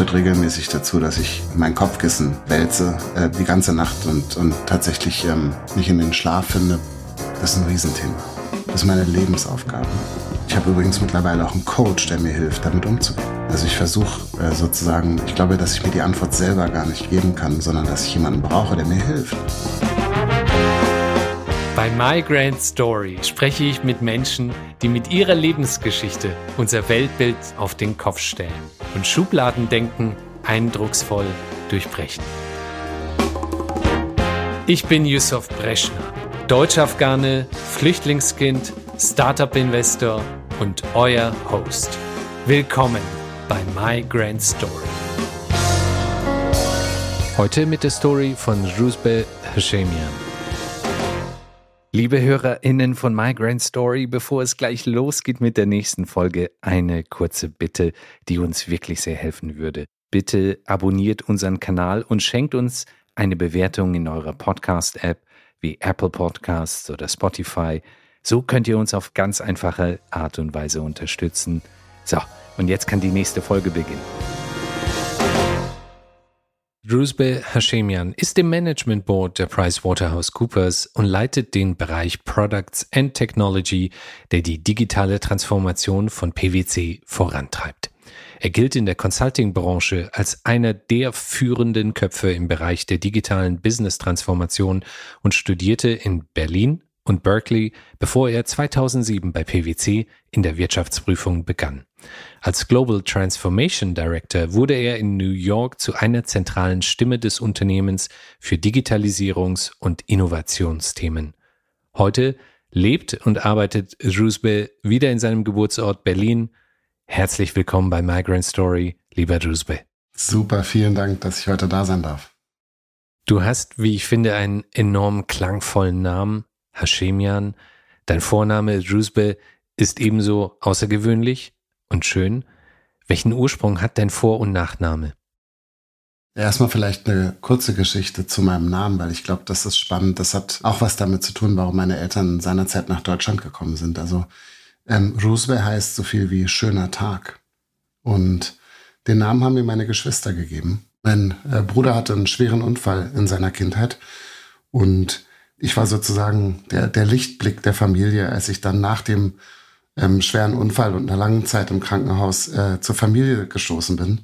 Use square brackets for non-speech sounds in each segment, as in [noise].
führt regelmäßig dazu, dass ich mein Kopfkissen wälze äh, die ganze Nacht und, und tatsächlich ähm, mich in den Schlaf finde. Das ist ein Riesenthema. Das ist meine Lebensaufgabe. Ich habe übrigens mittlerweile auch einen Coach, der mir hilft, damit umzugehen. Also ich versuche äh, sozusagen, ich glaube, dass ich mir die Antwort selber gar nicht geben kann, sondern dass ich jemanden brauche, der mir hilft. Bei My Grand Story spreche ich mit Menschen, die mit ihrer Lebensgeschichte unser Weltbild auf den Kopf stellen und Schubladendenken eindrucksvoll durchbrechen. Ich bin Yusuf Breschner, Deutsch-Afghane, Flüchtlingskind, Startup-Investor und euer Host. Willkommen bei My Grand Story. Heute mit der Story von Ruzbe Hashemian. Liebe HörerInnen von My Grand Story, bevor es gleich losgeht mit der nächsten Folge, eine kurze Bitte, die uns wirklich sehr helfen würde. Bitte abonniert unseren Kanal und schenkt uns eine Bewertung in eurer Podcast-App wie Apple Podcasts oder Spotify. So könnt ihr uns auf ganz einfache Art und Weise unterstützen. So, und jetzt kann die nächste Folge beginnen. Druzbe Hashemian ist im Management Board der PricewaterhouseCoopers und leitet den Bereich Products and Technology, der die digitale Transformation von PwC vorantreibt. Er gilt in der Consulting-Branche als einer der führenden Köpfe im Bereich der digitalen Business-Transformation und studierte in Berlin und Berkeley, bevor er 2007 bei PwC in der Wirtschaftsprüfung begann. Als Global Transformation Director wurde er in New York zu einer zentralen Stimme des Unternehmens für Digitalisierungs- und Innovationsthemen. Heute lebt und arbeitet Drusbe wieder in seinem Geburtsort Berlin. Herzlich willkommen bei Migrant Story, lieber Drusbe. Super, vielen Dank, dass ich heute da sein darf. Du hast, wie ich finde, einen enorm klangvollen Namen, Hashemian. Dein Vorname Drusbe ist ebenso außergewöhnlich und schön. Welchen Ursprung hat dein Vor- und Nachname? Erstmal vielleicht eine kurze Geschichte zu meinem Namen, weil ich glaube, das ist spannend. Das hat auch was damit zu tun, warum meine Eltern seinerzeit nach Deutschland gekommen sind. Also ähm, Roosevelt heißt so viel wie schöner Tag. Und den Namen haben mir meine Geschwister gegeben. Mein äh, Bruder hatte einen schweren Unfall in seiner Kindheit und ich war sozusagen der, der Lichtblick der Familie, als ich dann nach dem ähm, schweren Unfall und einer langen Zeit im Krankenhaus äh, zur Familie gestoßen bin.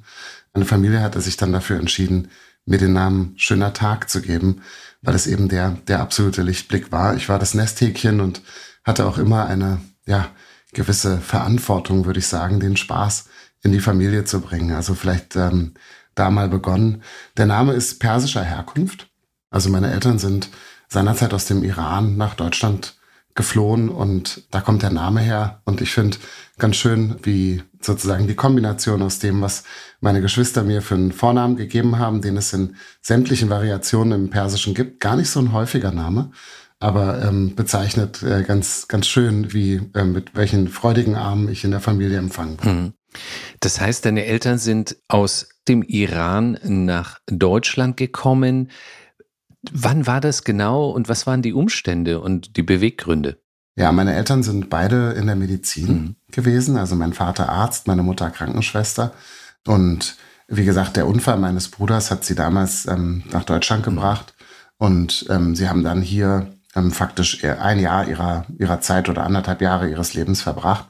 Meine Familie hatte sich dann dafür entschieden, mir den Namen Schöner Tag zu geben, weil es eben der, der absolute Lichtblick war. Ich war das Nesthäkchen und hatte auch immer eine, ja, gewisse Verantwortung, würde ich sagen, den Spaß in die Familie zu bringen. Also vielleicht ähm, da mal begonnen. Der Name ist persischer Herkunft. Also meine Eltern sind seinerzeit aus dem Iran nach Deutschland geflohen und da kommt der Name her. Und ich finde ganz schön, wie sozusagen die Kombination aus dem, was meine Geschwister mir für einen Vornamen gegeben haben, den es in sämtlichen Variationen im Persischen gibt. Gar nicht so ein häufiger Name, aber ähm, bezeichnet äh, ganz, ganz schön, wie äh, mit welchen freudigen Armen ich in der Familie empfangen bin. Mhm. Das heißt, deine Eltern sind aus dem Iran nach Deutschland gekommen. Wann war das genau und was waren die Umstände und die Beweggründe? Ja, meine Eltern sind beide in der Medizin mhm. gewesen. Also mein Vater Arzt, meine Mutter Krankenschwester. Und wie gesagt, der Unfall meines Bruders hat sie damals ähm, nach Deutschland mhm. gebracht. Und ähm, sie haben dann hier ähm, faktisch ein Jahr ihrer, ihrer Zeit oder anderthalb Jahre ihres Lebens verbracht,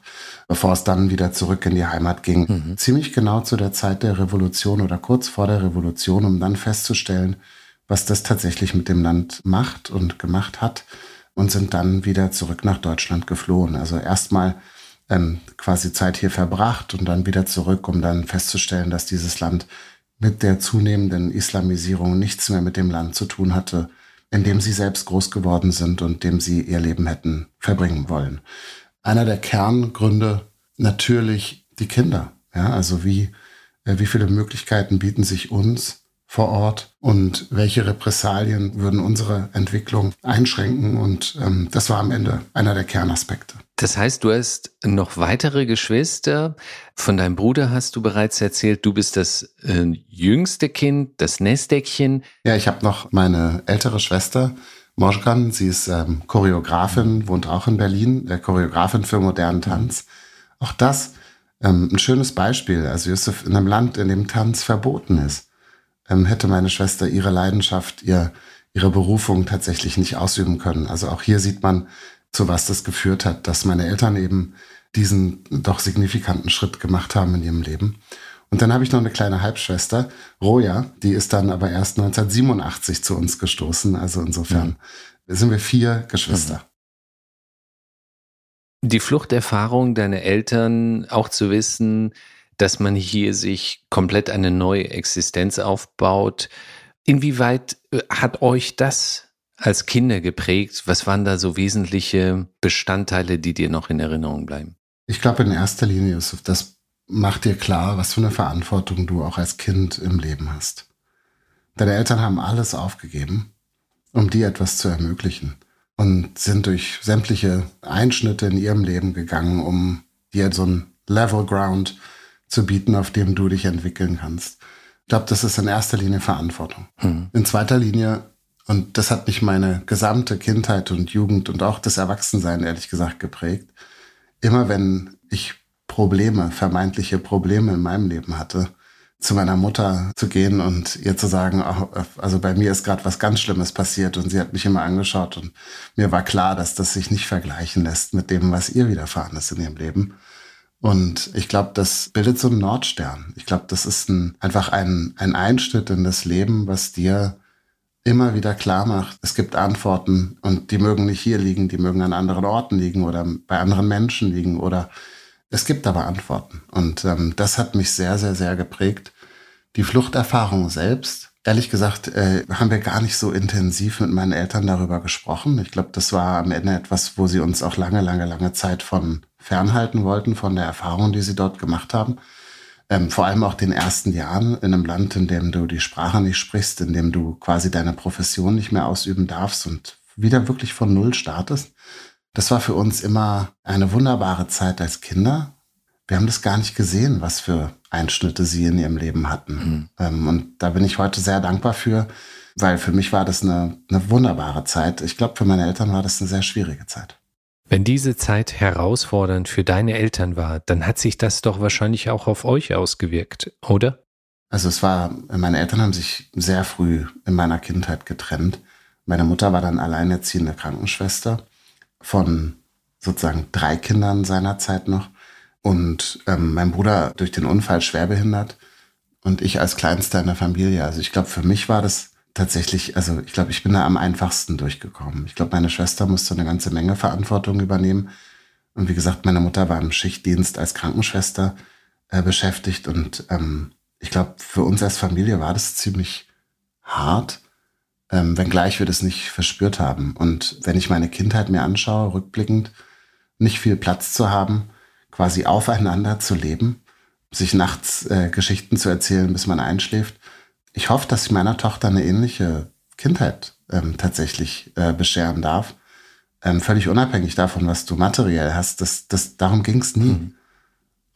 bevor es dann wieder zurück in die Heimat ging. Mhm. Ziemlich genau zu der Zeit der Revolution oder kurz vor der Revolution, um dann festzustellen, was das tatsächlich mit dem Land macht und gemacht hat und sind dann wieder zurück nach Deutschland geflohen. Also erstmal ähm, quasi Zeit hier verbracht und dann wieder zurück, um dann festzustellen, dass dieses Land mit der zunehmenden Islamisierung nichts mehr mit dem Land zu tun hatte, in dem sie selbst groß geworden sind und dem sie ihr Leben hätten verbringen wollen. Einer der Kerngründe natürlich die Kinder. Ja, also wie, äh, wie viele Möglichkeiten bieten sich uns, vor Ort und welche Repressalien würden unsere Entwicklung einschränken. Und ähm, das war am Ende einer der Kernaspekte. Das heißt, du hast noch weitere Geschwister. Von deinem Bruder hast du bereits erzählt, du bist das äh, jüngste Kind, das Nestdeckchen. Ja, ich habe noch meine ältere Schwester, Moschkan. Sie ist ähm, Choreografin, wohnt auch in Berlin, äh, Choreografin für modernen Tanz. Auch das Ähm, ein schönes Beispiel, also Yusuf, in einem Land, in dem Tanz verboten ist, ähm, hätte meine Schwester ihre Leidenschaft, ihr, ihre Berufung tatsächlich nicht ausüben können. Also auch hier sieht man, zu was das geführt hat, dass meine Eltern eben diesen doch signifikanten Schritt gemacht haben in ihrem Leben. Und dann habe ich noch eine kleine Halbschwester, Roja, die ist dann aber erst 1987 zu uns gestoßen. Also insofern mhm. sind wir vier Geschwister. Die Fluchterfahrung deiner Eltern, auch zu wissen, dass man hier sich komplett eine neue Existenz aufbaut. Inwieweit äh, hat euch das als Kinder geprägt? Was waren da so wesentliche Bestandteile, die dir noch in Erinnerung bleiben? Ich glaube in erster Linie, Yusuf, das macht dir klar, was für eine Verantwortung du auch als Kind im Leben hast. Deine Eltern haben alles aufgegeben, um dir etwas zu ermöglichen und sind durch sämtliche Einschnitte in ihrem Leben gegangen, um dir so ein Level Ground zu bieten, auf dem du dich entwickeln kannst. Ich glaube, das ist in erster Linie Verantwortung. Hm. In zweiter Linie, und das hat mich meine gesamte Kindheit und Jugend und auch das Erwachsensein ehrlich gesagt geprägt, immer wenn ich Probleme, vermeintliche Probleme in meinem Leben hatte, zu meiner Mutter zu gehen und ihr zu sagen, also bei mir ist gerade was ganz Schlimmes passiert und sie hat mich immer angeschaut und mir war klar, dass das sich nicht vergleichen lässt mit dem, was ihr widerfahren ist in ihrem Leben. Und ich glaube, das bildet so einen Nordstern. Ich glaube, das ist ein, einfach ein, ein Einschnitt in das Leben, was dir immer wieder klar macht, es gibt Antworten und die mögen nicht hier liegen, die mögen an anderen Orten liegen oder bei anderen Menschen liegen oder es gibt aber Antworten. Und ähm, das hat mich sehr, sehr, sehr geprägt. Die Fluchterfahrung selbst, ehrlich gesagt, äh, haben wir gar nicht so intensiv mit meinen Eltern darüber gesprochen. Ich glaube, das war am Ende etwas, wo sie uns auch lange, lange, lange Zeit von fernhalten wollten, von der Erfahrung, die sie dort gemacht haben. Ähm, vor allem auch den ersten Jahren in einem Land, in dem du die Sprache nicht sprichst, in dem du quasi deine Profession nicht mehr ausüben darfst und wieder wirklich von Null startest. Das war für uns immer eine wunderbare Zeit als Kinder. Wir haben das gar nicht gesehen, was für Einschnitte sie in ihrem Leben hatten. Mhm. Ähm, und da bin ich heute sehr dankbar für, weil für mich war das eine, eine wunderbare Zeit. Ich glaube, für meine Eltern war das eine sehr schwierige Zeit. Wenn diese Zeit herausfordernd für deine Eltern war, dann hat sich das doch wahrscheinlich auch auf euch ausgewirkt, oder? Also es war, meine Eltern haben sich sehr früh in meiner Kindheit getrennt. Meine Mutter war dann alleinerziehende Krankenschwester von sozusagen drei Kindern seiner Zeit noch. Und ähm, mein Bruder durch den Unfall schwerbehindert und ich als Kleinster in der Familie. Also ich glaube, für mich war das tatsächlich, also ich glaube, ich bin da am einfachsten durchgekommen. Ich glaube, meine Schwester musste eine ganze Menge Verantwortung übernehmen. Und wie gesagt, meine Mutter war im Schichtdienst als Krankenschwester äh, beschäftigt. Und ähm, ich glaube, für uns als Familie war das ziemlich hart ähm, wenngleich wir das nicht verspürt haben. Und wenn ich meine Kindheit mir anschaue, rückblickend, nicht viel Platz zu haben, quasi aufeinander zu leben, sich nachts äh, Geschichten zu erzählen, bis man einschläft. Ich hoffe, dass ich meiner Tochter eine ähnliche Kindheit ähm, tatsächlich äh, bescheren darf. Ähm, völlig unabhängig davon, was du materiell hast. Das, das, darum ging es nie. Mhm.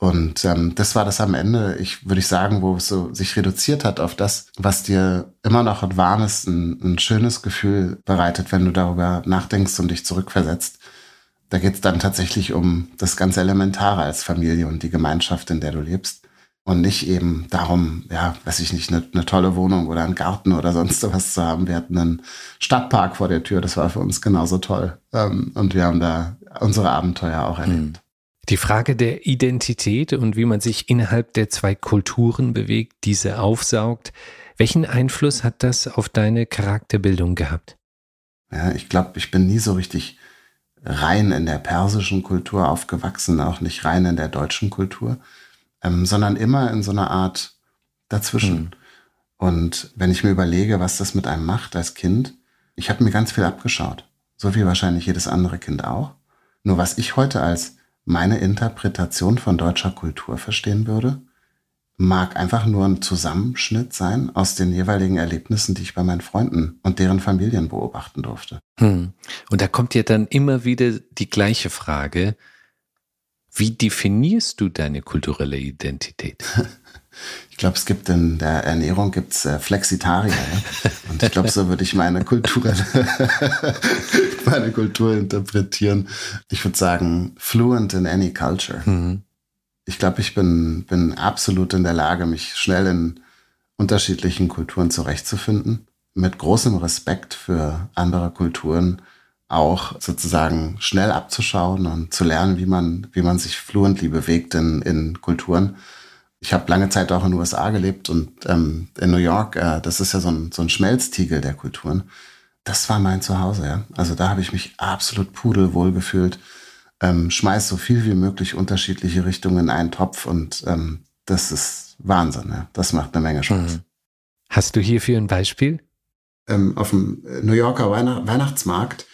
Und ähm, das war das am Ende, ich würde ich sagen, wo es so sich reduziert hat auf das, was dir immer noch ein warmes, ein, ein schönes Gefühl bereitet, wenn du darüber nachdenkst und dich zurückversetzt. Da geht es dann tatsächlich um das ganz Elementare als Familie und die Gemeinschaft, in der du lebst. Und nicht eben darum, ja, weiß ich nicht, eine, eine tolle Wohnung oder einen Garten oder sonst was zu haben. Wir hatten einen Stadtpark vor der Tür, das war für uns genauso toll. Ähm, und wir haben da unsere Abenteuer auch erlebt. Die Frage der Identität und wie man sich innerhalb der zwei Kulturen bewegt, diese aufsaugt, welchen Einfluss hat das auf deine Charakterbildung gehabt? Ja, ich glaube, ich bin nie so richtig rein in der persischen Kultur aufgewachsen, auch nicht rein in der deutschen Kultur, ähm, sondern immer in so einer Art dazwischen. Mhm. Und wenn ich mir überlege, was das mit einem macht als Kind, ich habe mir ganz viel abgeschaut. So wie wahrscheinlich jedes andere Kind auch. Nur was ich heute als meine Interpretation von deutscher Kultur verstehen würde, mag einfach nur ein Zusammenschnitt sein aus den jeweiligen Erlebnissen, die ich bei meinen Freunden und deren Familien beobachten durfte. Hm. Und da kommt ja dann immer wieder die gleiche Frage, wie definierst du deine kulturelle Identität? [laughs] Ich glaube, es gibt in der Ernährung gibt's äh, Flexitarier. Ja? Und ich glaube, so würde ich meine Kultur, [laughs] meine Kultur interpretieren. Ich würde sagen, fluent in any culture. Mhm. Ich glaube, ich bin, bin absolut in der Lage, mich schnell in unterschiedlichen Kulturen zurechtzufinden, mit großem Respekt für andere Kulturen auch sozusagen schnell abzuschauen und zu lernen, wie man, wie man sich fluently bewegt in, in Kulturen. Ich habe lange Zeit auch in den USA gelebt und ähm, in New York, äh, das ist ja so ein, so ein Schmelztiegel der Kulturen. Das war mein Zuhause, ja. Also da habe ich mich absolut pudelwohl gefühlt. Ähm, schmeiß so viel wie möglich unterschiedliche Richtungen in einen Topf und ähm, das ist Wahnsinn, ja. Das macht eine Menge Spaß. Mhm. Hast du hierfür ein Beispiel? Ähm, auf dem New Yorker Weihn Weihnachtsmarkt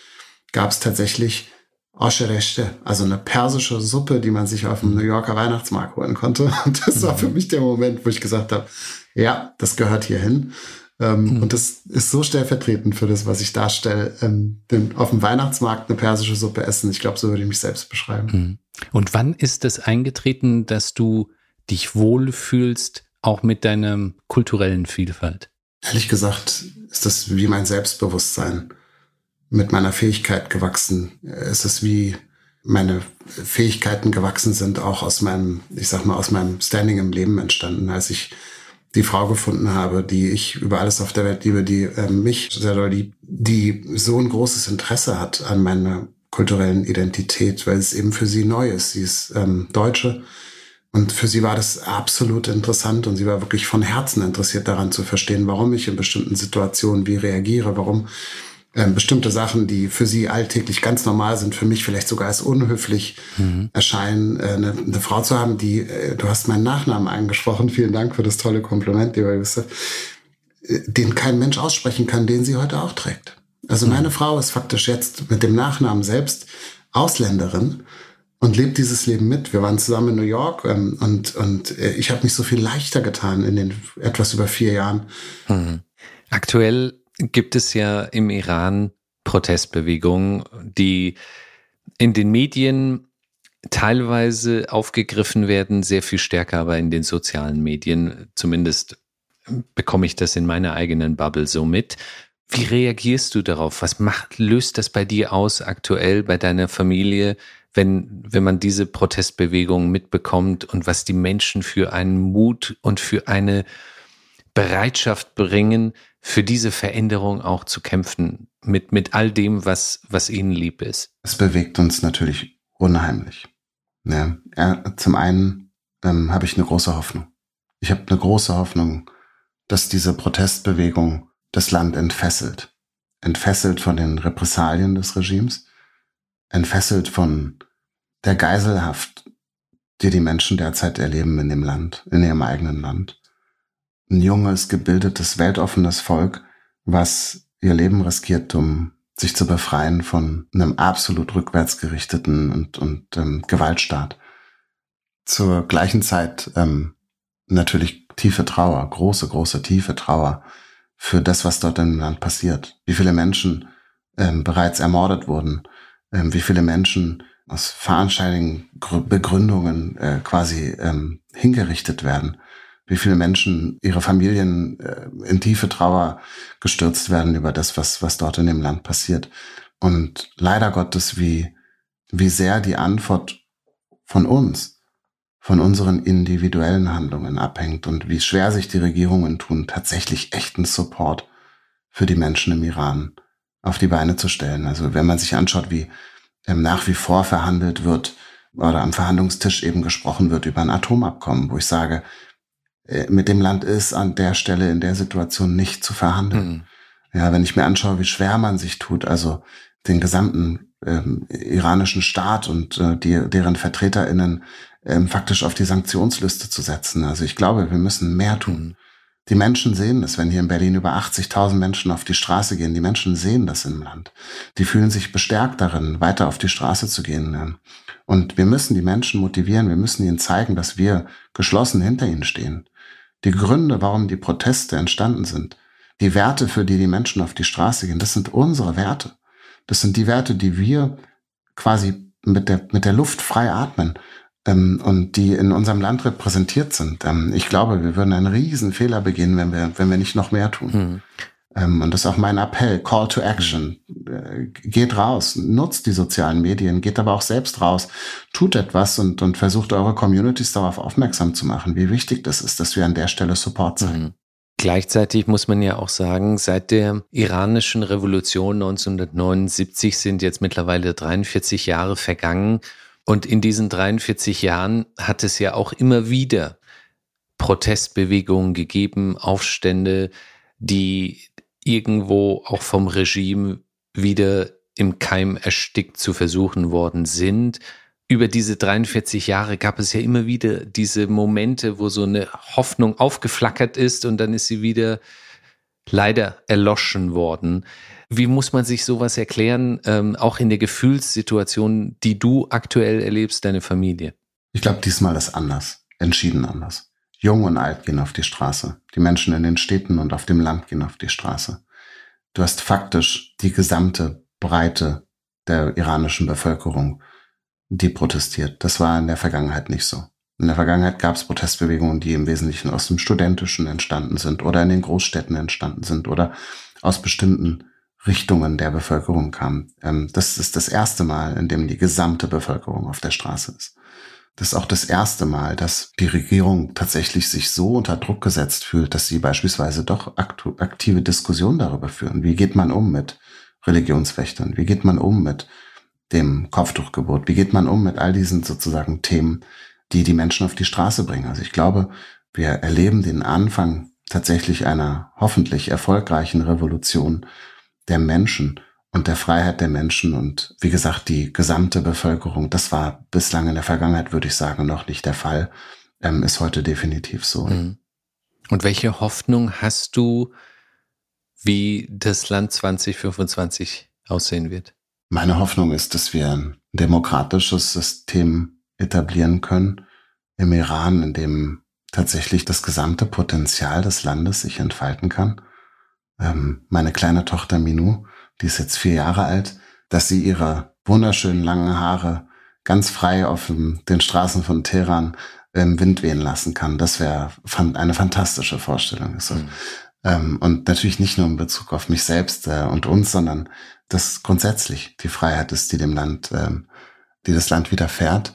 gab es tatsächlich Osherechte, also eine persische Suppe, die man sich auf dem New Yorker Weihnachtsmarkt holen konnte. [laughs] Und das war für mich der Moment, wo ich gesagt habe, ja, das gehört hier hin. Ähm, mhm. Und das ist so stellvertretend für das, was ich darstelle. Ähm, auf dem Weihnachtsmarkt eine persische Suppe essen. Ich glaube, so würde ich mich selbst beschreiben. Mhm. Und wann ist es eingetreten, dass du dich wohlfühlst, auch mit deiner kulturellen Vielfalt? Ehrlich gesagt ist das wie mein Selbstbewusstsein mit meiner Fähigkeit gewachsen. Es ist wie meine Fähigkeiten gewachsen sind, auch aus meinem, ich sag mal, aus meinem Standing im Leben entstanden, als ich die Frau gefunden habe, die ich über alles auf der Welt liebe, die äh, mich sehr doll liebt, die so ein großes Interesse hat an meiner kulturellen Identität, weil es eben für sie neu ist. Sie ist ähm, Deutsche und für sie war das absolut interessant und sie war wirklich von Herzen interessiert daran zu verstehen, warum ich in bestimmten Situationen wie reagiere, warum ähm, bestimmte Sachen, die für sie alltäglich ganz normal sind, für mich vielleicht sogar als unhöflich mhm. erscheinen, äh, eine, eine, Frau zu haben, die, äh, du hast meinen Nachnamen angesprochen, vielen Dank für das tolle Kompliment, lieber Josef, äh, den kein Mensch aussprechen kann, den sie heute auch trägt. Also mhm. meine Frau ist faktisch jetzt mit dem Nachnamen selbst Ausländerin und lebt dieses Leben mit. Wir waren zusammen in New York ähm, und, und äh, ich habe mich so viel leichter getan in den etwas über vier Jahren. Mhm. Aktuell gibt es ja im Iran Protestbewegungen, die in den Medien teilweise aufgegriffen werden, sehr viel stärker aber in den sozialen Medien. Zumindest bekomme ich das in meiner eigenen Bubble so mit. Wie reagierst du darauf? Was macht, löst das bei dir aus aktuell, bei deiner Familie, wenn, wenn man diese Protestbewegung mitbekommt und was die Menschen für einen Mut und für eine Bereitschaft bringen, für diese Veränderung auch zu kämpfen, mit, mit all dem, was, was ihnen lieb ist? Es bewegt uns natürlich unheimlich. Ja, zum einen ähm, habe ich eine große Hoffnung. Ich habe eine große Hoffnung, dass diese Protestbewegung das Land entfesselt. Entfesselt von den Repressalien des Regimes, entfesselt von der Geiselhaft, die die Menschen derzeit erleben in dem Land, in ihrem eigenen Land ein junges, gebildetes, weltoffenes Volk, was ihr Leben riskiert, um sich zu befreien von einem absolut rückwärtsgerichteten und, und ähm, Gewaltstaat. Zur gleichen Zeit ähm, natürlich tiefe Trauer, große, große, tiefe Trauer für das, was dort im Land passiert. Wie viele Menschen ähm, bereits ermordet wurden, ähm, wie viele Menschen aus veranscheinlichen Begründungen äh, quasi ähm, hingerichtet werden wie viele Menschen, ihre Familien äh, in tiefe Trauer gestürzt werden über das, was, was dort in dem Land passiert. Und leider Gottes, wie, wie sehr die Antwort von uns, von unseren individuellen Handlungen abhängt und wie schwer sich die Regierungen tun, tatsächlich echten Support für die Menschen im Iran auf die Beine zu stellen. Also wenn man sich anschaut, wie ähm, nach wie vor verhandelt wird oder am Verhandlungstisch eben gesprochen wird über ein Atomabkommen, wo ich sage, mit dem Land ist, an der Stelle, in der Situation nicht zu verhandeln. Mhm. Ja, wenn ich mir anschaue, wie schwer man sich tut, also den gesamten ähm, iranischen Staat und äh, die, deren VertreterInnen ähm, faktisch auf die Sanktionsliste zu setzen. Also ich glaube, wir müssen mehr tun. Mhm. Die Menschen sehen das, wenn hier in Berlin über 80.000 Menschen auf die Straße gehen. Die Menschen sehen das im Land. Die fühlen sich bestärkt darin, weiter auf die Straße zu gehen. Und wir müssen die Menschen motivieren. Wir müssen ihnen zeigen, dass wir geschlossen hinter ihnen stehen die Gründe, warum die Proteste entstanden sind, die Werte, für die die Menschen auf die Straße gehen, das sind unsere Werte. Das sind die Werte, die wir quasi mit der, mit der Luft frei atmen ähm, und die in unserem Land repräsentiert sind. Ähm, ich glaube, wir würden einen riesen Fehler begehen, wenn wir, wenn wir nicht noch mehr tun. Hm. Ähm, und das ist auch mein Appell, Call to Action. Äh, geht raus, nutzt die sozialen Medien, geht aber auch selbst raus, tut etwas und, und versucht eure Communities darauf aufmerksam zu machen, wie wichtig das ist, dass wir an der Stelle Support zeigen. Mhm. Gleichzeitig muss man ja auch sagen, seit der iranischen Revolution 1979 sind jetzt mittlerweile 43 Jahre vergangen. Und in diesen 43 Jahren hat es ja auch immer wieder Protestbewegungen gegeben, Aufstände, die irgendwo auch vom Regime wieder im Keim erstickt zu versuchen worden sind. Über diese 43 Jahre gab es ja immer wieder diese Momente, wo so eine Hoffnung aufgeflackert ist und dann ist sie wieder leider erloschen worden. Wie muss man sich sowas erklären, ähm, auch in der Gefühlssituation, die du aktuell erlebst, deine Familie? Ich glaube, diesmal ist anders, entschieden anders. Jung und alt gehen auf die Straße. Die Menschen in den Städten und auf dem Land gehen auf die Straße. Du hast faktisch die gesamte Breite der iranischen Bevölkerung, die protestiert. Das war in der Vergangenheit nicht so. In der Vergangenheit gab es Protestbewegungen, die im Wesentlichen aus dem Studentischen entstanden sind oder in den Großstädten entstanden sind oder aus bestimmten Richtungen der Bevölkerung kamen. Ähm, das ist das erste Mal, in dem die gesamte Bevölkerung auf der Straße ist. Das ist auch das erste Mal, dass die Regierung tatsächlich sich so unter Druck gesetzt fühlt, dass sie beispielsweise doch aktive Diskussionen darüber führen. Wie geht man um mit Religionswächtern? Wie geht man um mit dem Kopftuchgebot? Wie geht man um mit all diesen sozusagen Themen, die die Menschen auf die Straße bringen? Also ich glaube, wir erleben den Anfang tatsächlich einer hoffentlich erfolgreichen Revolution der Menschen, und der Freiheit der Menschen und wie gesagt die gesamte Bevölkerung. Das war bislang in der Vergangenheit, würde ich sagen, noch nicht der Fall, ähm, ist heute definitiv so. Mhm. Und welche Hoffnung hast du, wie das Land 2025 aussehen wird? Meine Hoffnung ist, dass wir ein demokratisches System etablieren können im Iran, in dem tatsächlich das gesamte Potenzial des Landes sich entfalten kann. Ähm, meine kleine Tochter Minou die ist jetzt vier Jahre alt, dass sie ihre wunderschönen langen Haare ganz frei auf den Straßen von Teheran im Wind wehen lassen kann. Das wäre eine fantastische Vorstellung. Mhm. Ähm, und natürlich nicht nur in Bezug auf mich selbst äh, und uns, sondern das grundsätzlich die Freiheit ist, die dem Land, ähm, die das Land widerfährt.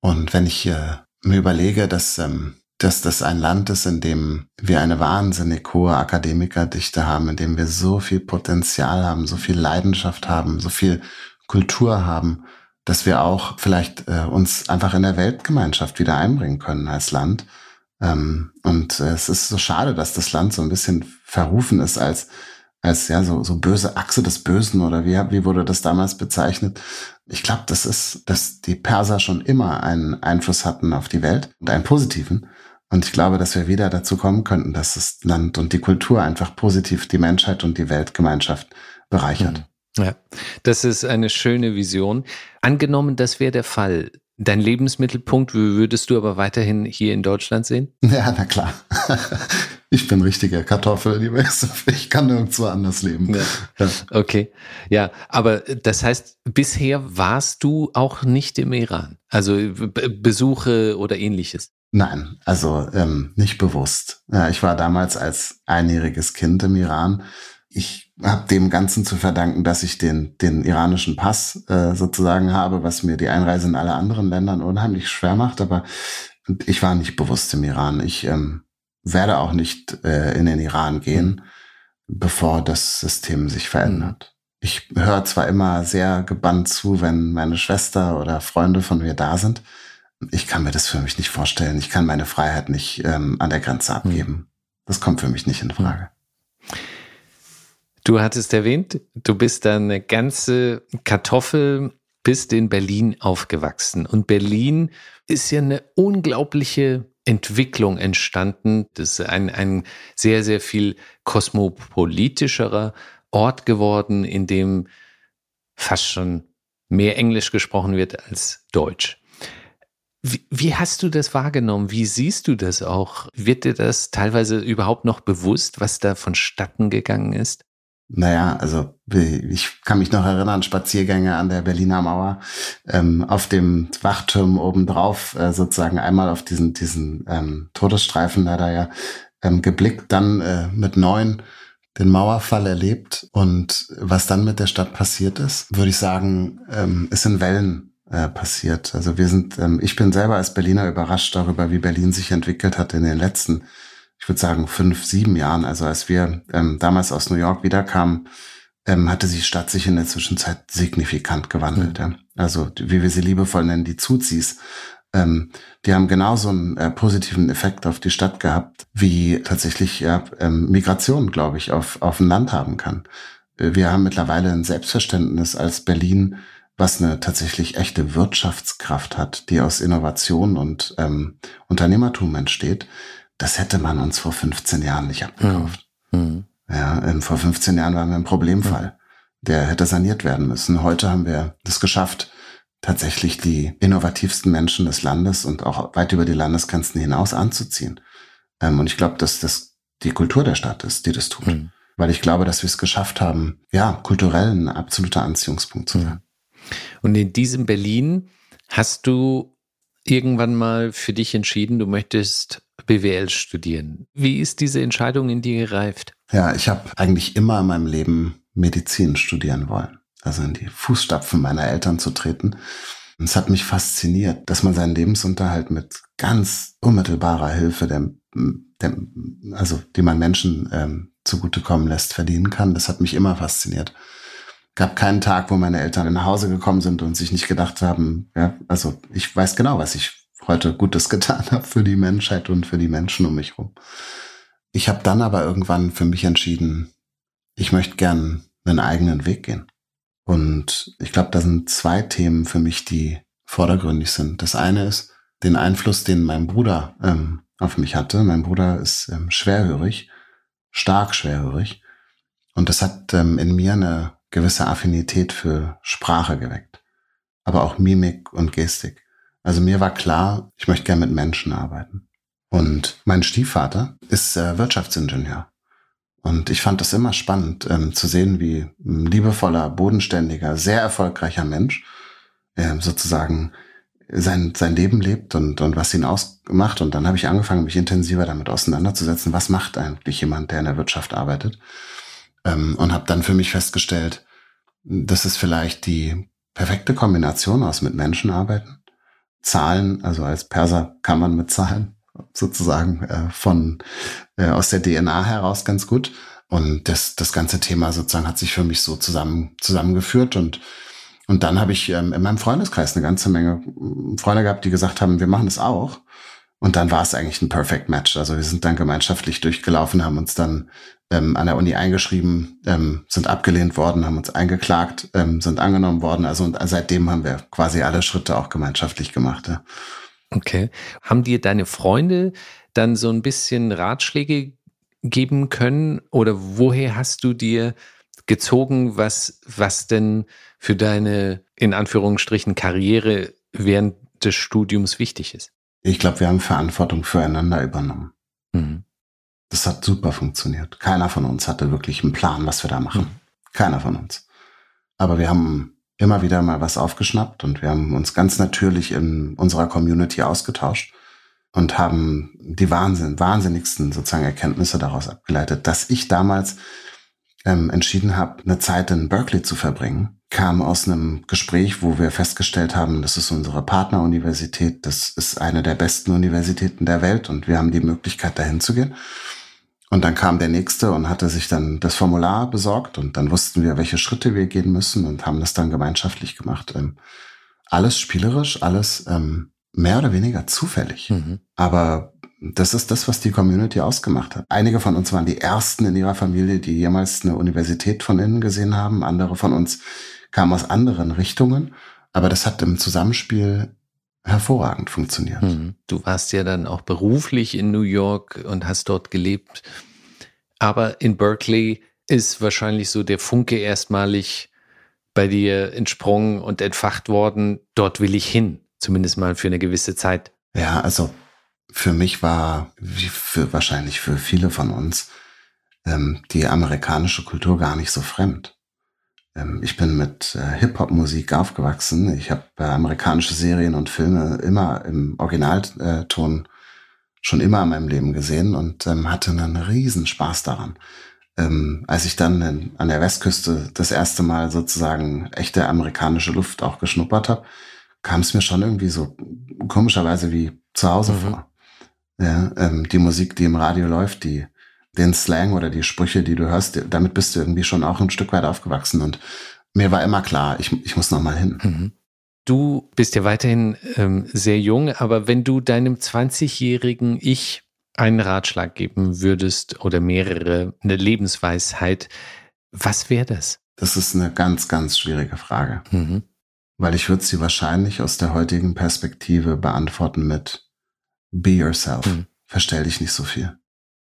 Und wenn ich äh, mir überlege, dass ähm, dass das ein Land ist, in dem wir eine wahnsinnig hohe Akademikerdichte haben, in dem wir so viel Potenzial haben, so viel Leidenschaft haben, so viel Kultur haben, dass wir auch vielleicht äh, uns einfach in der Weltgemeinschaft wieder einbringen können als Land. Ähm, und äh, es ist so schade, dass das Land so ein bisschen verrufen ist als als ja so so böse Achse des Bösen oder wie wie wurde das damals bezeichnet? Ich glaube, das ist, dass die Perser schon immer einen Einfluss hatten auf die Welt und einen positiven und ich glaube, dass wir wieder dazu kommen könnten, dass das Land und die Kultur einfach positiv die Menschheit und die Weltgemeinschaft bereichert. Mhm. Ja, das ist eine schöne Vision. Angenommen, das wäre der Fall. Dein Lebensmittelpunkt würdest du aber weiterhin hier in Deutschland sehen? [laughs] Ja, na klar. [laughs] Ich bin richtiger Kartoffel, lieber Ich kann nirgendwo anders leben. Ja. Ja. Okay. Ja, aber das heißt, bisher warst du auch nicht im Iran. Also Besuche oder ähnliches. Nein, also ähm, nicht bewusst. Ja, ich war damals als einjähriges Kind im Iran. Ich habe dem Ganzen zu verdanken, dass ich den, den iranischen Pass äh, sozusagen habe, was mir die Einreise in alle anderen Ländern unheimlich schwer macht. Aber ich war nicht bewusst im Iran. Ich ähm, werde auch nicht äh, in den Iran gehen, bevor das System sich verändert. Ich höre zwar immer sehr gebannt zu, wenn meine Schwester oder Freunde von mir da sind ich kann mir das für mich nicht vorstellen. Ich kann meine Freiheit nicht ähm, an der Grenze abgeben. Das kommt für mich nicht in Frage. Du hattest erwähnt, du bist da eine ganze Kartoffel, bist in Berlin aufgewachsen. Und Berlin ist ja eine unglaubliche Entwicklung entstanden. Das ist ein, ein sehr, sehr viel kosmopolitischerer Ort geworden, in dem fast schon mehr Englisch gesprochen wird als Deutsch. Wie, wie, hast du das wahrgenommen? Wie siehst du das auch? Wird dir das teilweise überhaupt noch bewusst, was da vonstatten gegangen ist? Naja, also ich kann mich noch erinnern, Spaziergänge an der Berliner Mauer, ähm, auf dem Wachturm obendrauf, äh, sozusagen einmal auf diesen, diesen ähm, Todesstreifen da, da ja ähm, geblickt, dann äh, mit neun den Mauerfall erlebt und was dann mit der Stadt passiert ist, würde ich sagen, ähm, ist in Wellen äh, passiert. Also wir sind, ähm, ich bin selber als Berliner überrascht darüber, wie Berlin sich entwickelt hat in den letzten, ich würde sagen, fünf, sieben Jahren. Also als wir ähm, damals aus New York wiederkamen, ähm, hatte die Stadt sich in der Zwischenzeit signifikant gewandelt. Mhm. Ja. Also wie wir sie liebevoll nennen, die Zuzis. Ähm, die haben genauso einen äh, positiven Effekt auf die Stadt gehabt, wie tatsächlich ja, ähm, Migration, glaube ich, auf, auf ein Land haben kann. Äh, wir haben mittlerweile ein Selbstverständnis als Berlin, was eine tatsächlich echte Wirtschaftskraft hat, die aus Innovation und ähm, Unternehmertum entsteht. Das hätte man uns vor 15 Jahren nicht abgekauft. Mhm. Ja, ähm, vor 15 Jahren waren wir ein Problemfall. Mhm. Der hätte saniert werden müssen. Heute haben wir das geschafft, tatsächlich die innovativsten Menschen des Landes und auch weit über die Landesgrenzen hinaus anzuziehen. Ähm, und ich glaube, dass das die Kultur der Stadt ist, die das tut. Mhm. Weil ich glaube, dass wir es geschafft haben, ja, kulturell ein absoluter Anziehungspunkt zu sein. Und in diesem Berlin hast du irgendwann mal für dich entschieden, du möchtest BWL studieren. Wie ist diese Entscheidung in dir gereift? Ja, ich habe eigentlich immer in meinem Leben Medizin studieren wollen also in die Fußstapfen meiner Eltern zu treten. Und es hat mich fasziniert, dass man seinen Lebensunterhalt mit ganz unmittelbarer Hilfe, der, der, also die man Menschen ähm, zugutekommen lässt, verdienen kann. Das hat mich immer fasziniert. Gab keinen Tag, wo meine Eltern nach Hause gekommen sind und sich nicht gedacht haben, ja, also ich weiß genau, was ich heute Gutes [laughs] getan habe für die Menschheit und für die Menschen um mich herum. Ich habe dann aber irgendwann für mich entschieden, ich möchte gern einen eigenen Weg gehen. Und ich glaube, da sind zwei Themen für mich, die vordergründig sind. Das eine ist den Einfluss, den mein Bruder ähm, auf mich hatte. Mein Bruder ist ähm, schwerhörig, stark schwerhörig. Und das hat ähm, in mir eine gewisse Affinität für Sprache geweckt, aber auch Mimik und Gestik. Also mir war klar, ich möchte gerne mit Menschen arbeiten. Und mein Stiefvater ist äh, Wirtschaftsingenieur. Und ich fand das immer spannend ähm, zu sehen, wie ein liebevoller, bodenständiger, sehr erfolgreicher Mensch äh, sozusagen sein, sein Leben lebt und, und was ihn ausmacht. Und dann habe ich angefangen, mich intensiver damit auseinanderzusetzen, was macht eigentlich jemand, der in der Wirtschaft arbeitet. Ähm, und habe dann für mich festgestellt, das ist vielleicht die perfekte Kombination aus mit Menschen arbeiten. Zahlen, also als Perser kann man mit Zahlen sozusagen äh, von äh, aus der DNA heraus ganz gut. Und das, das ganze Thema sozusagen hat sich für mich so zusammen, zusammengeführt und und dann habe ich ähm, in meinem Freundeskreis eine ganze Menge Freunde gehabt, die gesagt haben, wir machen das auch. Und dann war es eigentlich ein Perfect Match. Also wir sind dann gemeinschaftlich durchgelaufen, haben uns dann ähm, an der Uni eingeschrieben, ähm, sind abgelehnt worden, haben uns eingeklagt, ähm, sind angenommen worden. Also und seitdem haben wir quasi alle Schritte auch gemeinschaftlich gemacht. Ja. Okay. Haben dir deine Freunde dann so ein bisschen Ratschläge geben können oder woher hast du dir gezogen, was, was denn für deine, in Anführungsstrichen, Karriere während des Studiums wichtig ist? Ich glaube, wir haben Verantwortung füreinander übernommen. Mhm. Das hat super funktioniert. Keiner von uns hatte wirklich einen Plan, was wir da machen. Mhm. Keiner von uns. Aber wir haben immer wieder mal was aufgeschnappt und wir haben uns ganz natürlich in unserer Community ausgetauscht und haben die Wahnsinn, wahnsinnigsten sozusagen Erkenntnisse daraus abgeleitet, dass ich damals ähm, entschieden habe, eine Zeit in Berkeley zu verbringen, kam aus einem Gespräch, wo wir festgestellt haben, das ist unsere Partneruniversität, das ist eine der besten Universitäten der Welt und wir haben die Möglichkeit, dahin zu gehen. Und dann kam der nächste und hatte sich dann das Formular besorgt und dann wussten wir, welche Schritte wir gehen müssen und haben das dann gemeinschaftlich gemacht. Ähm, alles spielerisch, alles ähm, mehr oder weniger zufällig. Mhm. Aber das ist das, was die Community ausgemacht hat. Einige von uns waren die ersten in ihrer Familie, die jemals eine Universität von innen gesehen haben. Andere von uns kamen aus anderen Richtungen. Aber das hat im Zusammenspiel hervorragend funktioniert. Mhm. Du warst ja dann auch beruflich in New York und hast dort gelebt. Aber in Berkeley ist wahrscheinlich so der Funke erstmalig bei dir entsprungen und entfacht worden. Dort will ich hin, zumindest mal für eine gewisse Zeit. Ja, also für mich war, wie für wahrscheinlich für viele von uns, ähm, die amerikanische Kultur gar nicht so fremd. Ähm, ich bin mit äh, Hip-Hop-Musik aufgewachsen. Ich habe äh, amerikanische Serien und Filme immer im Originalton schon immer in meinem Leben gesehen und ähm, hatte einen riesen Spaß daran, ähm, als ich dann in, an der Westküste das erste Mal sozusagen echte amerikanische Luft auch geschnuppert habe, kam es mir schon irgendwie so komischerweise wie zu Hause mhm. vor. Ja, ähm, die Musik, die im Radio läuft, die den Slang oder die Sprüche, die du hörst, damit bist du irgendwie schon auch ein Stück weit aufgewachsen. Und mir war immer klar, ich, ich muss noch mal hin. Mhm. Du bist ja weiterhin ähm, sehr jung, aber wenn du deinem 20-jährigen Ich einen Ratschlag geben würdest oder mehrere, eine Lebensweisheit, was wäre das? Das ist eine ganz, ganz schwierige Frage. Mhm. Weil ich würde sie wahrscheinlich aus der heutigen Perspektive beantworten mit Be yourself. Mhm. Verstell dich nicht so viel.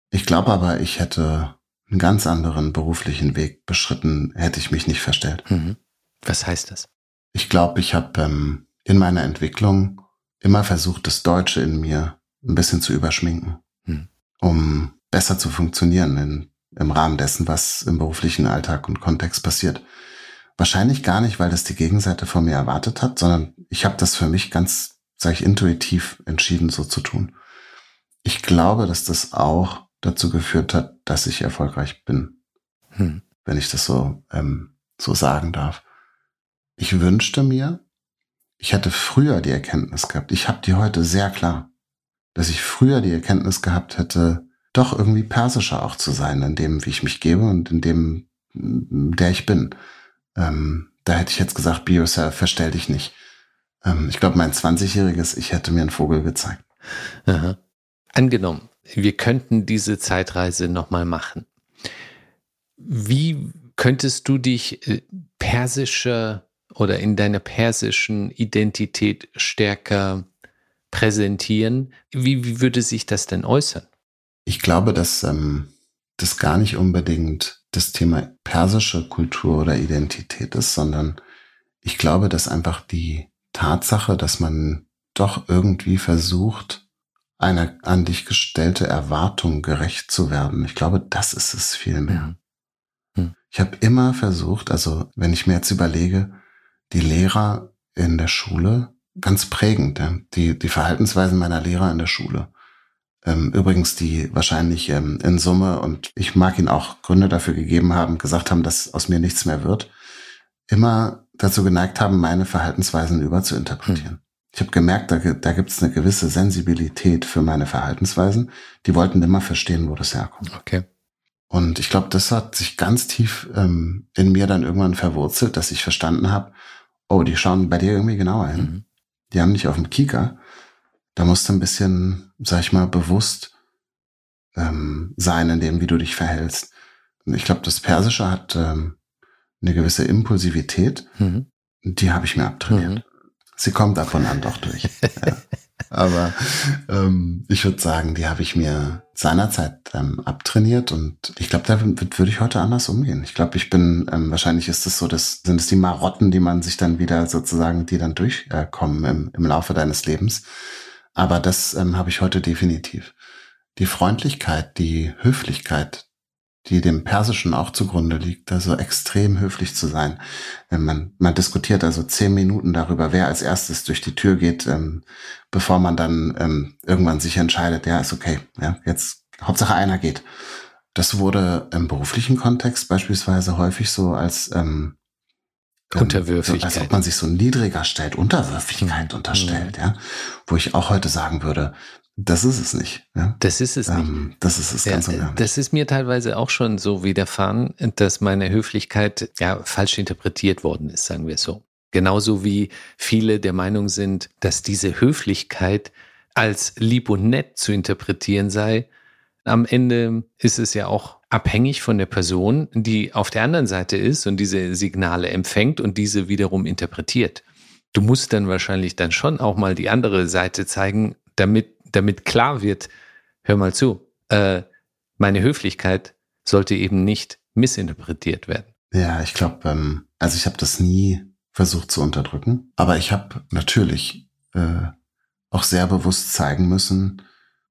Ich glaube aber, ich hätte einen ganz anderen beruflichen Weg beschritten, hätte ich mich nicht verstellt. Mhm. Was heißt das? Ich glaube, ich habe ähm, in meiner Entwicklung immer versucht, das Deutsche in mir ein bisschen zu überschminken, mhm. um besser zu funktionieren in, im Rahmen dessen, was im beruflichen Alltag und Kontext passiert. Wahrscheinlich gar nicht, weil das die Gegenseite von mir erwartet hat, sondern ich habe das für mich ganz, sage ich, intuitiv entschieden, so zu tun. Ich glaube, dass das auch dazu geführt hat, dass ich erfolgreich bin. Hm. Wenn ich das so, ähm, so sagen darf. Ich wünschte mir, ich hätte früher die Erkenntnis gehabt, ich habe die heute sehr klar, dass ich früher die Erkenntnis gehabt hätte, doch irgendwie persischer auch zu sein, in dem, wie ich mich gebe und in dem, der ich bin. Ähm, da hätte ich jetzt gesagt, be yourself, verstell dich nicht. Ähm, ich glaube, mein 20-jähriges, ich hätte mir einen Vogel gezeigt. Aha. Angenommen, wir könnten diese Zeitreise nochmal machen. Wie könntest du dich äh, persischer oder in deiner persischen Identität stärker präsentieren? Wie, wie würde sich das denn äußern? Ich glaube, dass ähm, das gar nicht unbedingt das Thema persische Kultur oder Identität ist, sondern ich glaube, dass einfach die Tatsache, dass man doch irgendwie versucht, einer an dich gestellte Erwartung gerecht zu werden. Ich glaube, das ist es viel mehr. Mhm. Ich habe immer versucht, also wenn ich mir jetzt überlege, die Lehrer in der Schule, ganz prägend, ja, die, die Verhaltensweisen meiner Lehrer in der Schule. Ähm, übrigens, die wahrscheinlich ähm, in Summe, und ich mag ihnen auch Gründe dafür gegeben haben, gesagt haben, dass aus mir nichts mehr wird, immer dazu geneigt haben, meine Verhaltensweisen überzuinterpretieren. Mhm. Ich habe gemerkt, da, da gibt es eine gewisse Sensibilität für meine Verhaltensweisen. Die wollten immer verstehen, wo das herkommt. Okay. Und ich glaube, das hat sich ganz tief ähm, in mir dann irgendwann verwurzelt, dass ich verstanden habe, oh, die schauen bei dir irgendwie genauer hin. Mhm. Die haben dich auf dem Kieker. Da musst du ein bisschen, sag ich mal, bewusst ähm, sein in dem, wie du dich verhältst. Und ich glaube, das Persische hat ähm, eine gewisse Impulsivität. Mhm. Die habe ich mir abtrainiert. Mhm. Sie kommt ab und an doch durch. ja. [laughs] Aber ähm, ich würde sagen, die habe ich mir seinerzeit ähm, abtrainiert und ich glaube, da würde ich heute anders umgehen. Ich glaube, ich bin, ähm, wahrscheinlich ist es so, das sind es die Marotten, die man sich dann wieder sozusagen, die dann durchkommen äh, im, im Laufe deines Lebens. Aber das ähm, habe ich heute definitiv. Die Freundlichkeit, die Höflichkeit, die dem Persischen auch zugrunde liegt, also extrem höflich zu sein. Man, man diskutiert also zehn Minuten darüber, wer als erstes durch die Tür geht, ähm, bevor man dann ähm, irgendwann sich entscheidet, ja, ist okay, ja, jetzt Hauptsache einer geht. Das wurde im beruflichen Kontext beispielsweise häufig so als ähm, ähm Unterwürfigkeit. Als ob man sich so niedriger stellt, Unterwürfigkeit mhm. unterstellt, ja. Wo ich auch heute sagen würde, das ist es nicht. Ja? Das ist es ähm, nicht. Das ist es ganz ja, und gar nicht. Das ist mir teilweise auch schon so widerfahren, dass meine Höflichkeit ja falsch interpretiert worden ist, sagen wir so. Genauso wie viele der Meinung sind, dass diese Höflichkeit als lieb und nett zu interpretieren sei. Am Ende ist es ja auch abhängig von der Person, die auf der anderen Seite ist und diese Signale empfängt und diese wiederum interpretiert. Du musst dann wahrscheinlich dann schon auch mal die andere Seite zeigen, damit damit klar wird, hör mal zu, äh, meine Höflichkeit sollte eben nicht missinterpretiert werden. Ja, ich glaube, ähm, also ich habe das nie versucht zu unterdrücken, aber ich habe natürlich äh, auch sehr bewusst zeigen müssen,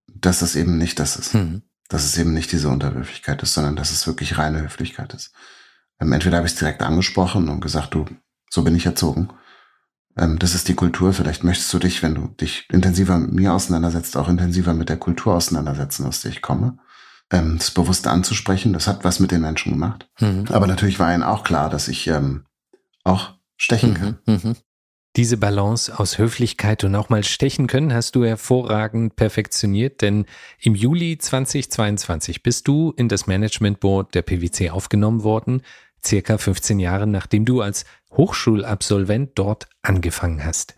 dass es eben nicht das ist. Mhm. Dass es eben nicht diese Unterwürfigkeit ist, sondern dass es wirklich reine Höflichkeit ist. Ähm, entweder habe ich es direkt angesprochen und gesagt, du, so bin ich erzogen. Ähm, das ist die Kultur. Vielleicht möchtest du dich, wenn du dich intensiver mit mir auseinandersetzt, auch intensiver mit der Kultur auseinandersetzen, aus der ich komme. ähm, das bewusst anzusprechen. Das hat was mit den Menschen gemacht. Mhm. Aber natürlich war ihnen auch klar, dass ich ähm, auch stechen kann. Mhm. mhm. Diese Balance aus Höflichkeit und auch mal stechen können hast du hervorragend perfektioniert, denn im Juli 2022 bist du in das Management Board der PwC aufgenommen worden, circa 15 Jahre nachdem du als Hochschulabsolvent dort angefangen hast.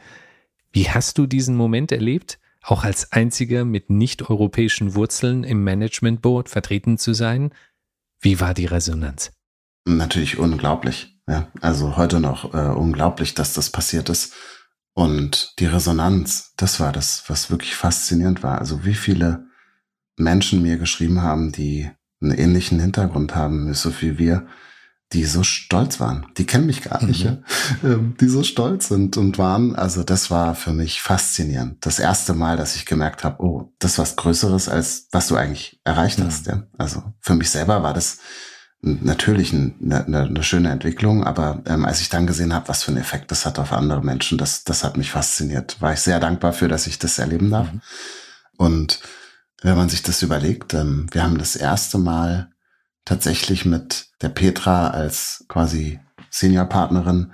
Wie hast du diesen Moment erlebt, auch als einziger mit nicht-europäischen Wurzeln im Management Board vertreten zu sein? Wie war die Resonanz? Natürlich unglaublich. Ja, also heute noch äh, unglaublich, dass das passiert ist. Und die Resonanz, das war das, was wirklich faszinierend war. Also wie viele Menschen mir geschrieben haben, die einen ähnlichen Hintergrund haben, so wie wir, die so stolz waren. Die kennen mich gar nicht, mhm. ja? Ähm, die so stolz sind und waren. Also das war für mich faszinierend. Das erste Mal, dass ich gemerkt habe, oh, das ist was Größeres, als was du eigentlich erreicht mhm. hast. Ja? Also für mich selber war das natürlich eine, eine, eine schöne Entwicklung, aber ähm, als ich dann gesehen habe, was für einen Effekt das hat auf andere Menschen, das, das hat mich fasziniert. War ich sehr dankbar für, dass ich das erleben darf. Mhm. Und wenn man sich das überlegt, ähm, wir haben das erste Mal tatsächlich mit der Petra als quasi Seniorpartnerin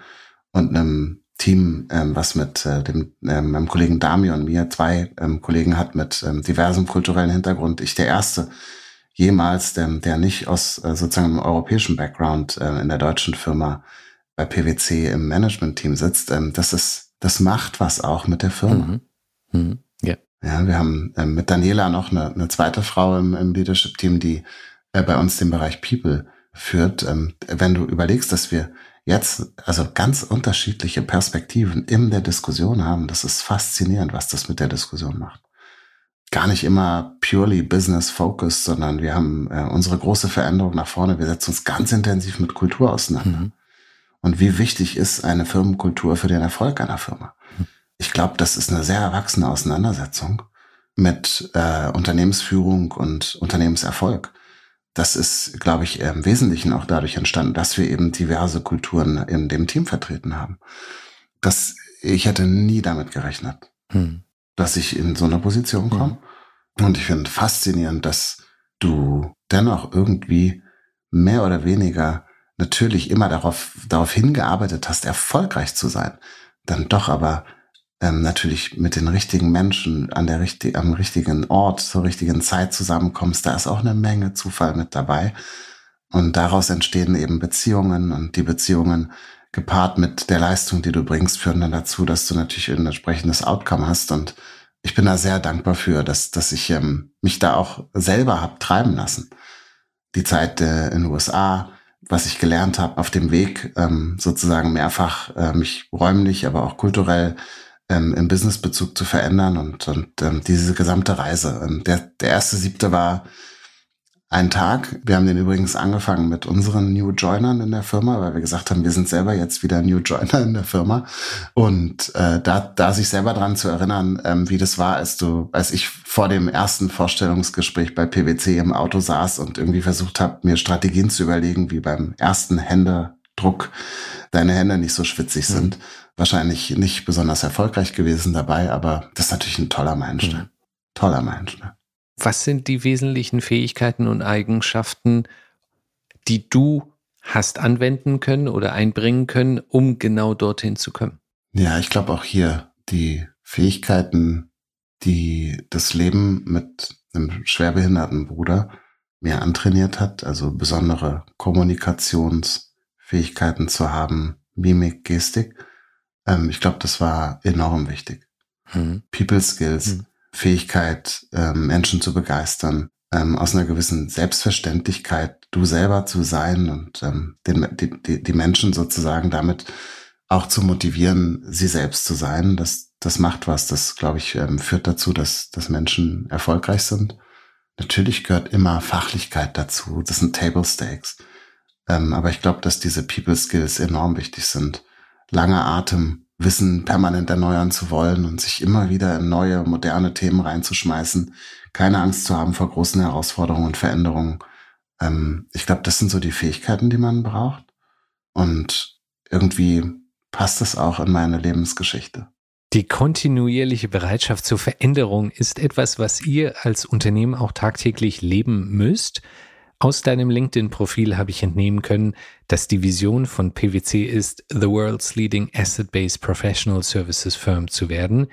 und einem Team, ähm, was mit äh, dem ähm, meinem Kollegen Dami und mir zwei ähm, Kollegen hat mit ähm, diversem kulturellen Hintergrund. Ich der erste jemals, der, der nicht aus äh, sozusagen einem europäischen Background äh, in der deutschen Firma bei PwC im Management-Team sitzt, ähm, das ist, das macht was auch mit der Firma. Mhm. Mhm. Ja. ja, wir haben ähm, mit Daniela noch eine, eine zweite Frau im, im Leadership-Team, die äh, bei uns den Bereich People führt. Ähm, wenn du überlegst, dass wir jetzt also ganz unterschiedliche Perspektiven in der Diskussion haben, das ist faszinierend, was das mit der Diskussion macht gar nicht immer purely business focused, sondern wir haben äh, unsere große Veränderung nach vorne. Wir setzen uns ganz intensiv mit Kultur auseinander. Mhm. Und wie wichtig ist eine Firmenkultur für den Erfolg einer Firma? Mhm. Ich glaube, das ist eine sehr erwachsene Auseinandersetzung mit äh, Unternehmensführung und Unternehmenserfolg. Das ist, glaube ich, im Wesentlichen auch dadurch entstanden, dass wir eben diverse Kulturen in dem Team vertreten haben. Das, ich hätte nie damit gerechnet. Mhm dass ich in so einer Position komme. Mhm. Und ich finde faszinierend, dass du dennoch irgendwie mehr oder weniger natürlich immer darauf, darauf hingearbeitet hast, erfolgreich zu sein, dann doch aber ähm, natürlich mit den richtigen Menschen an der richtig, am richtigen Ort zur richtigen Zeit zusammenkommst. Da ist auch eine Menge Zufall mit dabei. Und daraus entstehen eben Beziehungen und die Beziehungen gepaart mit der Leistung, die du bringst, führen dann dazu, dass du natürlich ein entsprechendes Outcome hast. Und ich bin da sehr dankbar für, dass, dass ich ähm, mich da auch selber hab treiben lassen. Die Zeit äh, in den USA, was ich gelernt habe auf dem Weg, ähm, sozusagen mehrfach äh, mich räumlich, aber auch kulturell ähm, im Businessbezug zu verändern und, und ähm, diese gesamte Reise. Ähm, der, der erste siebte war einen Tag. Wir haben den übrigens angefangen mit unseren New Joinern in der Firma, weil wir gesagt haben, wir sind selber jetzt wieder New Joiner in der Firma. Und äh, da, da sich selber dran zu erinnern, ähm, wie das war, als du, als ich vor dem ersten Vorstellungsgespräch bei PwC im Auto saß und irgendwie versucht habe, mir Strategien zu überlegen, wie beim ersten Händedruck deine Hände nicht so schwitzig sind. Mhm. Wahrscheinlich nicht besonders erfolgreich gewesen dabei, aber das ist natürlich ein toller Meilenstein. Mhm. Toller Meilenstein. Was sind die wesentlichen Fähigkeiten und Eigenschaften, die du hast anwenden können oder einbringen können, um genau dorthin zu kommen? Ja, ich glaube auch hier die Fähigkeiten, die das Leben mit einem schwerbehinderten Bruder mir antrainiert hat, also besondere Kommunikationsfähigkeiten zu haben, Mimik, Gestik. Ähm, ich glaube, das war enorm wichtig. Hm. People Skills. Hm. Fähigkeit, ähm, Menschen zu begeistern, ähm, aus einer gewissen Selbstverständlichkeit, du selber zu sein und ähm, den, die, die Menschen sozusagen damit auch zu motivieren, sie selbst zu sein. Das, das macht was. Das, glaube ich, ähm, führt dazu, dass, dass Menschen erfolgreich sind. Natürlich gehört immer Fachlichkeit dazu. Das sind Table Stakes. Ähm, aber ich glaube, dass diese People Skills enorm wichtig sind. Langer Atem, Wissen permanent erneuern zu wollen und sich immer wieder in neue, moderne Themen reinzuschmeißen, keine Angst zu haben vor großen Herausforderungen und Veränderungen. Ähm, ich glaube, das sind so die Fähigkeiten, die man braucht. Und irgendwie passt es auch in meine Lebensgeschichte. Die kontinuierliche Bereitschaft zur Veränderung ist etwas, was ihr als Unternehmen auch tagtäglich leben müsst. Aus deinem LinkedIn-Profil habe ich entnehmen können, dass die Vision von PwC ist, the world's leading asset-based professional services firm zu werden.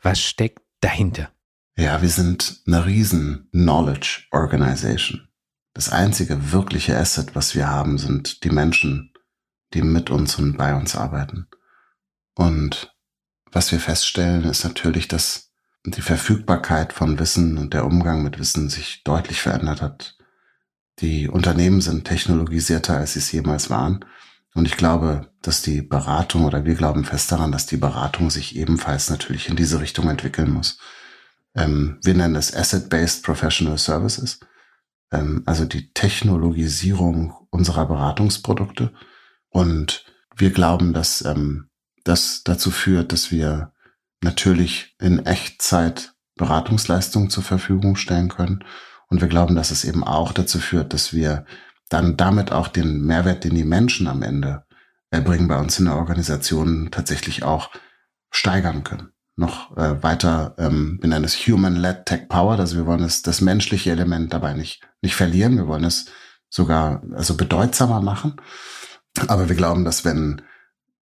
Was steckt dahinter? Ja, wir sind eine riesen Knowledge Organization. Das einzige wirkliche Asset, was wir haben, sind die Menschen, die mit uns und bei uns arbeiten. Und was wir feststellen, ist natürlich, dass die Verfügbarkeit von Wissen und der Umgang mit Wissen sich deutlich verändert hat. Die Unternehmen sind technologisierter, als sie es jemals waren. Und ich glaube, dass die Beratung oder wir glauben fest daran, dass die Beratung sich ebenfalls natürlich in diese Richtung entwickeln muss. Ähm, wir nennen es Asset-Based Professional Services, ähm, also die Technologisierung unserer Beratungsprodukte. Und wir glauben, dass ähm, das dazu führt, dass wir natürlich in Echtzeit Beratungsleistungen zur Verfügung stellen können. Und wir glauben, dass es eben auch dazu führt, dass wir dann damit auch den Mehrwert, den die Menschen am Ende erbringen bei uns in der Organisation tatsächlich auch steigern können. Noch äh, weiter, ähm, wir nennen es Human-Led Tech Power, also wir wollen es, das menschliche Element dabei nicht, nicht verlieren, wir wollen es sogar also bedeutsamer machen. Aber wir glauben, dass wenn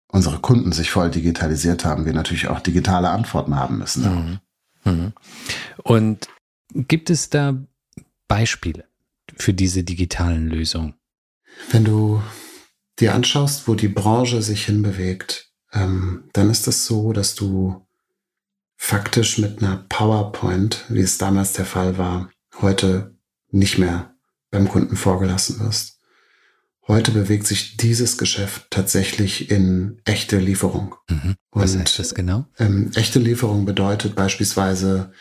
unsere Kunden sich voll digitalisiert haben, wir natürlich auch digitale Antworten haben müssen. Mhm. Mhm. Und gibt es da Beispiele für diese digitalen Lösungen? Wenn du dir anschaust, wo die Branche sich hinbewegt, ähm, dann ist es so, dass du faktisch mit einer PowerPoint, wie es damals der Fall war, heute nicht mehr beim Kunden vorgelassen wirst. Heute bewegt sich dieses Geschäft tatsächlich in echte Lieferung. Mhm. Was Und, heißt das genau? Ähm, echte Lieferung bedeutet beispielsweise,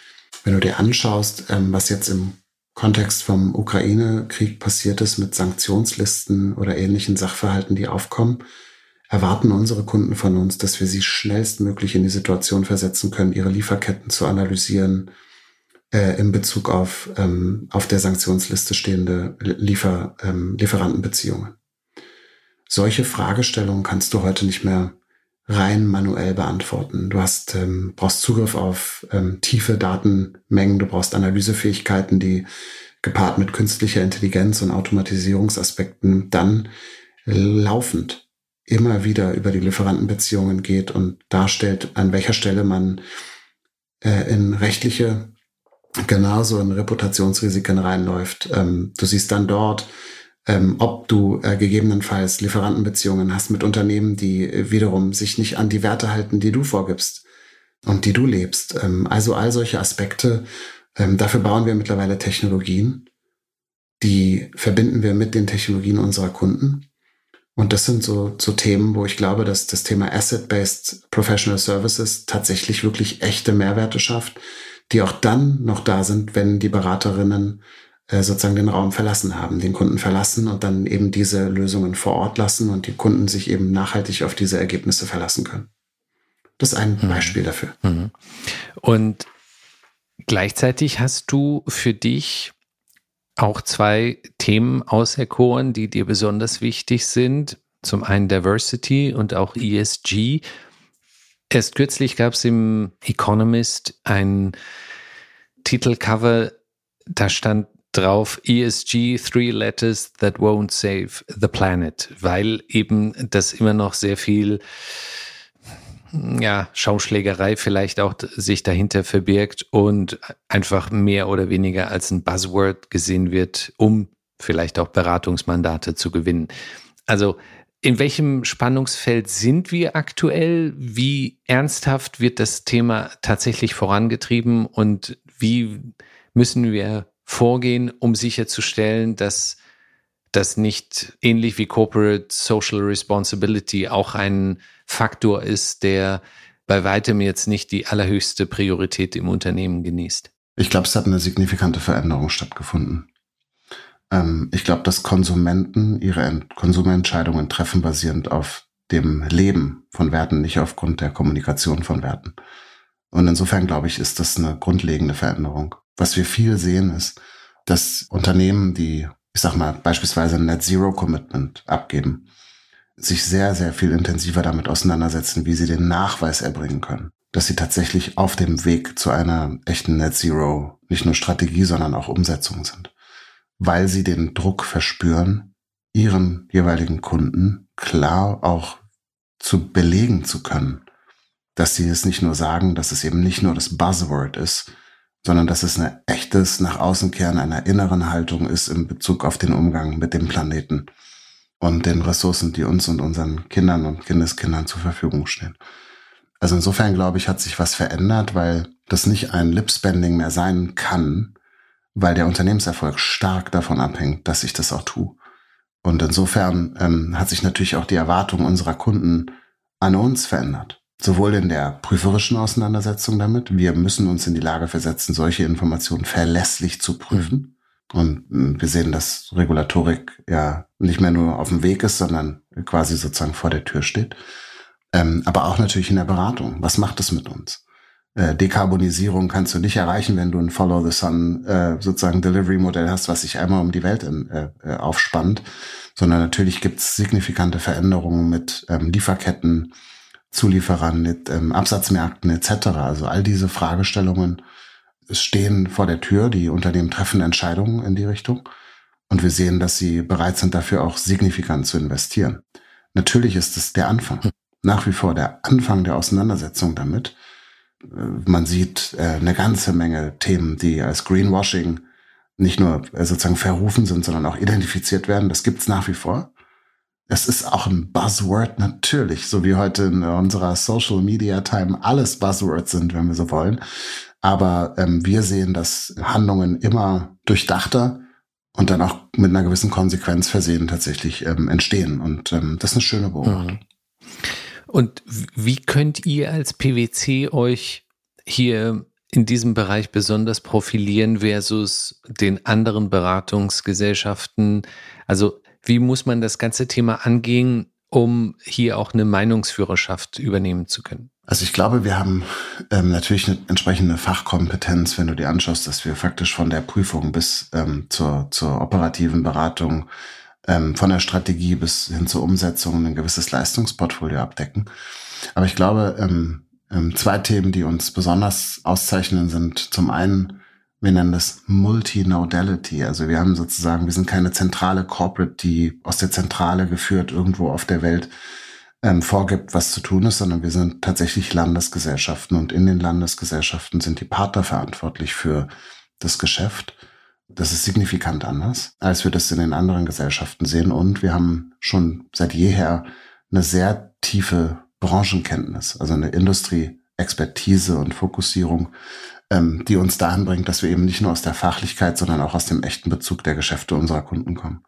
wenn du dir anschaust, ähm, was jetzt im Kontext vom Ukraine-Krieg passiert ist mit Sanktionslisten oder ähnlichen Sachverhalten, die aufkommen, erwarten unsere Kunden von uns, dass wir sie schnellstmöglich in die Situation versetzen können, ihre Lieferketten zu analysieren, äh, in Bezug auf, ähm, auf der Sanktionsliste stehende Liefer, ähm, Lieferantenbeziehungen. Solche Fragestellungen kannst du heute nicht mehr rein manuell beantworten. Du hast, ähm, brauchst Zugriff auf ähm, tiefe Datenmengen, du brauchst Analysefähigkeiten, die gepaart mit künstlicher Intelligenz und Automatisierungsaspekten dann laufend immer wieder über die Lieferantenbeziehungen geht und darstellt, an welcher Stelle man äh, in rechtliche genauso in Reputationsrisiken reinläuft. Ähm, du siehst dann dort, ähm, ob du äh, gegebenenfalls Lieferantenbeziehungen hast mit Unternehmen, die äh, wiederum sich nicht an die Werte halten, die du vorgibst und die du lebst. Ähm, also all solche Aspekte. Ähm, dafür bauen wir mittlerweile Technologien, die verbinden wir mit den Technologien unserer Kunden. Und das sind so, so Themen, wo ich glaube, dass das Thema Asset-Based Professional Services tatsächlich wirklich echte Mehrwerte schafft, die auch dann noch da sind, wenn die Beraterinnen äh, sozusagen den Raum verlassen haben, den Kunden verlassen und dann eben diese Lösungen vor Ort lassen und die Kunden sich eben nachhaltig auf diese Ergebnisse verlassen können. Das ist ein mhm. Beispiel dafür. Mhm. Und gleichzeitig hast du für dich auch zwei Themen auserkoren, die dir besonders wichtig sind. Zum einen Diversity und auch ESG. Erst kürzlich gab es im Economist ein Titelcover, da stand drauf ESG, three letters that won't save the planet, weil eben das immer noch sehr viel ja, Schauschlägerei vielleicht auch sich dahinter verbirgt und einfach mehr oder weniger als ein Buzzword gesehen wird, um vielleicht auch Beratungsmandate zu gewinnen. Also in welchem Spannungsfeld sind wir aktuell? Wie ernsthaft wird das Thema tatsächlich vorangetrieben und wie müssen wir vorgehen, um sicherzustellen, dass das nicht ähnlich wie Corporate Social Responsibility auch ein Faktor ist, der bei weitem jetzt nicht die allerhöchste Priorität im Unternehmen genießt? Ich glaube, es hat eine signifikante Veränderung stattgefunden. Ähm, ich glaube, dass Konsumenten ihre Konsumentscheidungen treffen basierend auf dem Leben von Werten, nicht aufgrund der Kommunikation von Werten. Und insofern glaube ich, ist das eine grundlegende Veränderung. Was wir viel sehen, ist, dass Unternehmen, die, ich sag mal, beispielsweise ein Net Zero Commitment abgeben, sich sehr, sehr viel intensiver damit auseinandersetzen, wie sie den Nachweis erbringen können. dass sie tatsächlich auf dem Weg zu einer echten Net Zero nicht nur Strategie, sondern auch Umsetzung sind. Weil sie den Druck verspüren, ihren jeweiligen Kunden klar auch zu belegen zu können, dass sie es nicht nur sagen, dass es eben nicht nur das Buzzword ist, sondern dass es ein echtes nach außen kehren einer inneren Haltung ist in Bezug auf den Umgang mit dem Planeten und den Ressourcen, die uns und unseren Kindern und Kindeskindern zur Verfügung stehen. Also insofern glaube ich, hat sich was verändert, weil das nicht ein Lipspending mehr sein kann, weil der Unternehmenserfolg stark davon abhängt, dass ich das auch tue. Und insofern ähm, hat sich natürlich auch die Erwartung unserer Kunden an uns verändert. Sowohl in der prüferischen Auseinandersetzung damit, wir müssen uns in die Lage versetzen, solche Informationen verlässlich zu prüfen. Und ähm, wir sehen, dass Regulatorik ja nicht mehr nur auf dem Weg ist, sondern quasi sozusagen vor der Tür steht. Ähm, aber auch natürlich in der Beratung. Was macht es mit uns? Äh, Dekarbonisierung kannst du nicht erreichen, wenn du ein Follow the Sun äh, sozusagen Delivery-Modell hast, was sich einmal um die Welt in, äh, äh aufspannt, sondern natürlich gibt es signifikante Veränderungen mit ähm, Lieferketten, Zulieferern, mit ähm, Absatzmärkten etc. Also all diese Fragestellungen stehen vor der Tür. Die Unternehmen treffen Entscheidungen in die Richtung. Und wir sehen, dass sie bereit sind, dafür auch signifikant zu investieren. Natürlich ist es der Anfang. Nach wie vor der Anfang der Auseinandersetzung damit. Äh, man sieht äh, eine ganze Menge Themen, die als Greenwashing nicht nur äh, sozusagen verrufen sind, sondern auch identifiziert werden. Das gibt's nach wie vor. Es ist auch ein Buzzword natürlich, so wie heute in unserer Social Media Time alles Buzzwords sind, wenn wir so wollen. Aber ähm, wir sehen, dass Handlungen immer durchdachter und dann auch mit einer gewissen Konsequenz versehen tatsächlich ähm, entstehen. Und ähm, das ist eine schöne Beobachtung. Mhm. Und wie könnt ihr als PwC euch hier in diesem Bereich besonders profilieren versus den anderen Beratungsgesellschaften? Also wie muss man das ganze Thema angehen, um hier auch eine Meinungsführerschaft übernehmen zu können? Also ich glaube, wir haben ähm, natürlich eine entsprechende Fachkompetenz, wenn du dir anschaust, dass wir faktisch von der Prüfung bis ähm, zur, zur operativen Beratung ähm, von der Strategie bis hin zur Umsetzung ein gewisses Leistungsportfolio abdecken. Aber ich glaube, ähm, ähm, zwei Themen, die uns besonders auszeichnen, sind zum einen, wir nennen das Multinodality. Also wir haben sozusagen, wir sind keine zentrale Corporate, die aus der Zentrale geführt irgendwo auf der Welt ähm, vorgibt, was zu tun ist, sondern wir sind tatsächlich Landesgesellschaften und in den Landesgesellschaften sind die Partner verantwortlich für das Geschäft. Das ist signifikant anders, als wir das in den anderen Gesellschaften sehen. Und wir haben schon seit jeher eine sehr tiefe Branchenkenntnis, also eine Industrieexpertise und Fokussierung, ähm, die uns dahin bringt, dass wir eben nicht nur aus der Fachlichkeit, sondern auch aus dem echten Bezug der Geschäfte unserer Kunden kommen.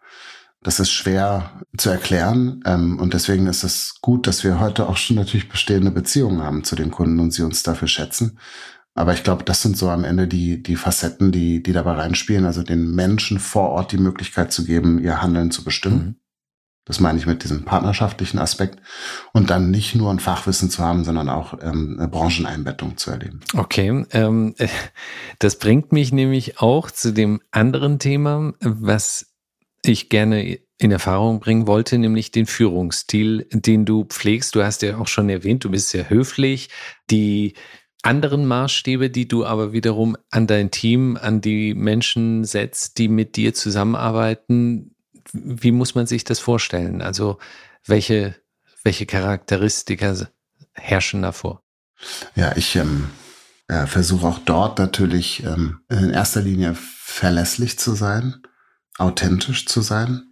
Das ist schwer zu erklären ähm, und deswegen ist es gut, dass wir heute auch schon natürlich bestehende Beziehungen haben zu den Kunden und sie uns dafür schätzen. Aber ich glaube, das sind so am Ende die, die Facetten, die, die dabei reinspielen. Also den Menschen vor Ort die Möglichkeit zu geben, ihr Handeln zu bestimmen. Mhm. Das meine ich mit diesem partnerschaftlichen Aspekt. Und dann nicht nur ein Fachwissen zu haben, sondern auch ähm, eine Brancheneinbettung zu erleben. Okay, ähm, [laughs] das bringt mich nämlich auch zu dem anderen Thema, was ich gerne in Erfahrung bringen wollte, nämlich den Führungsstil, den du pflegst. Du hast ja auch schon erwähnt, du bist sehr höflich. Die anderen Maßstäbe, die du aber wiederum an dein Team, an die Menschen setzt, die mit dir zusammenarbeiten. Wie muss man sich das vorstellen? Also welche, welche Charakteristika herrschen davor? Ja, ich ähm, äh, versuche auch dort natürlich ähm, in erster Linie verlässlich zu sein, authentisch zu sein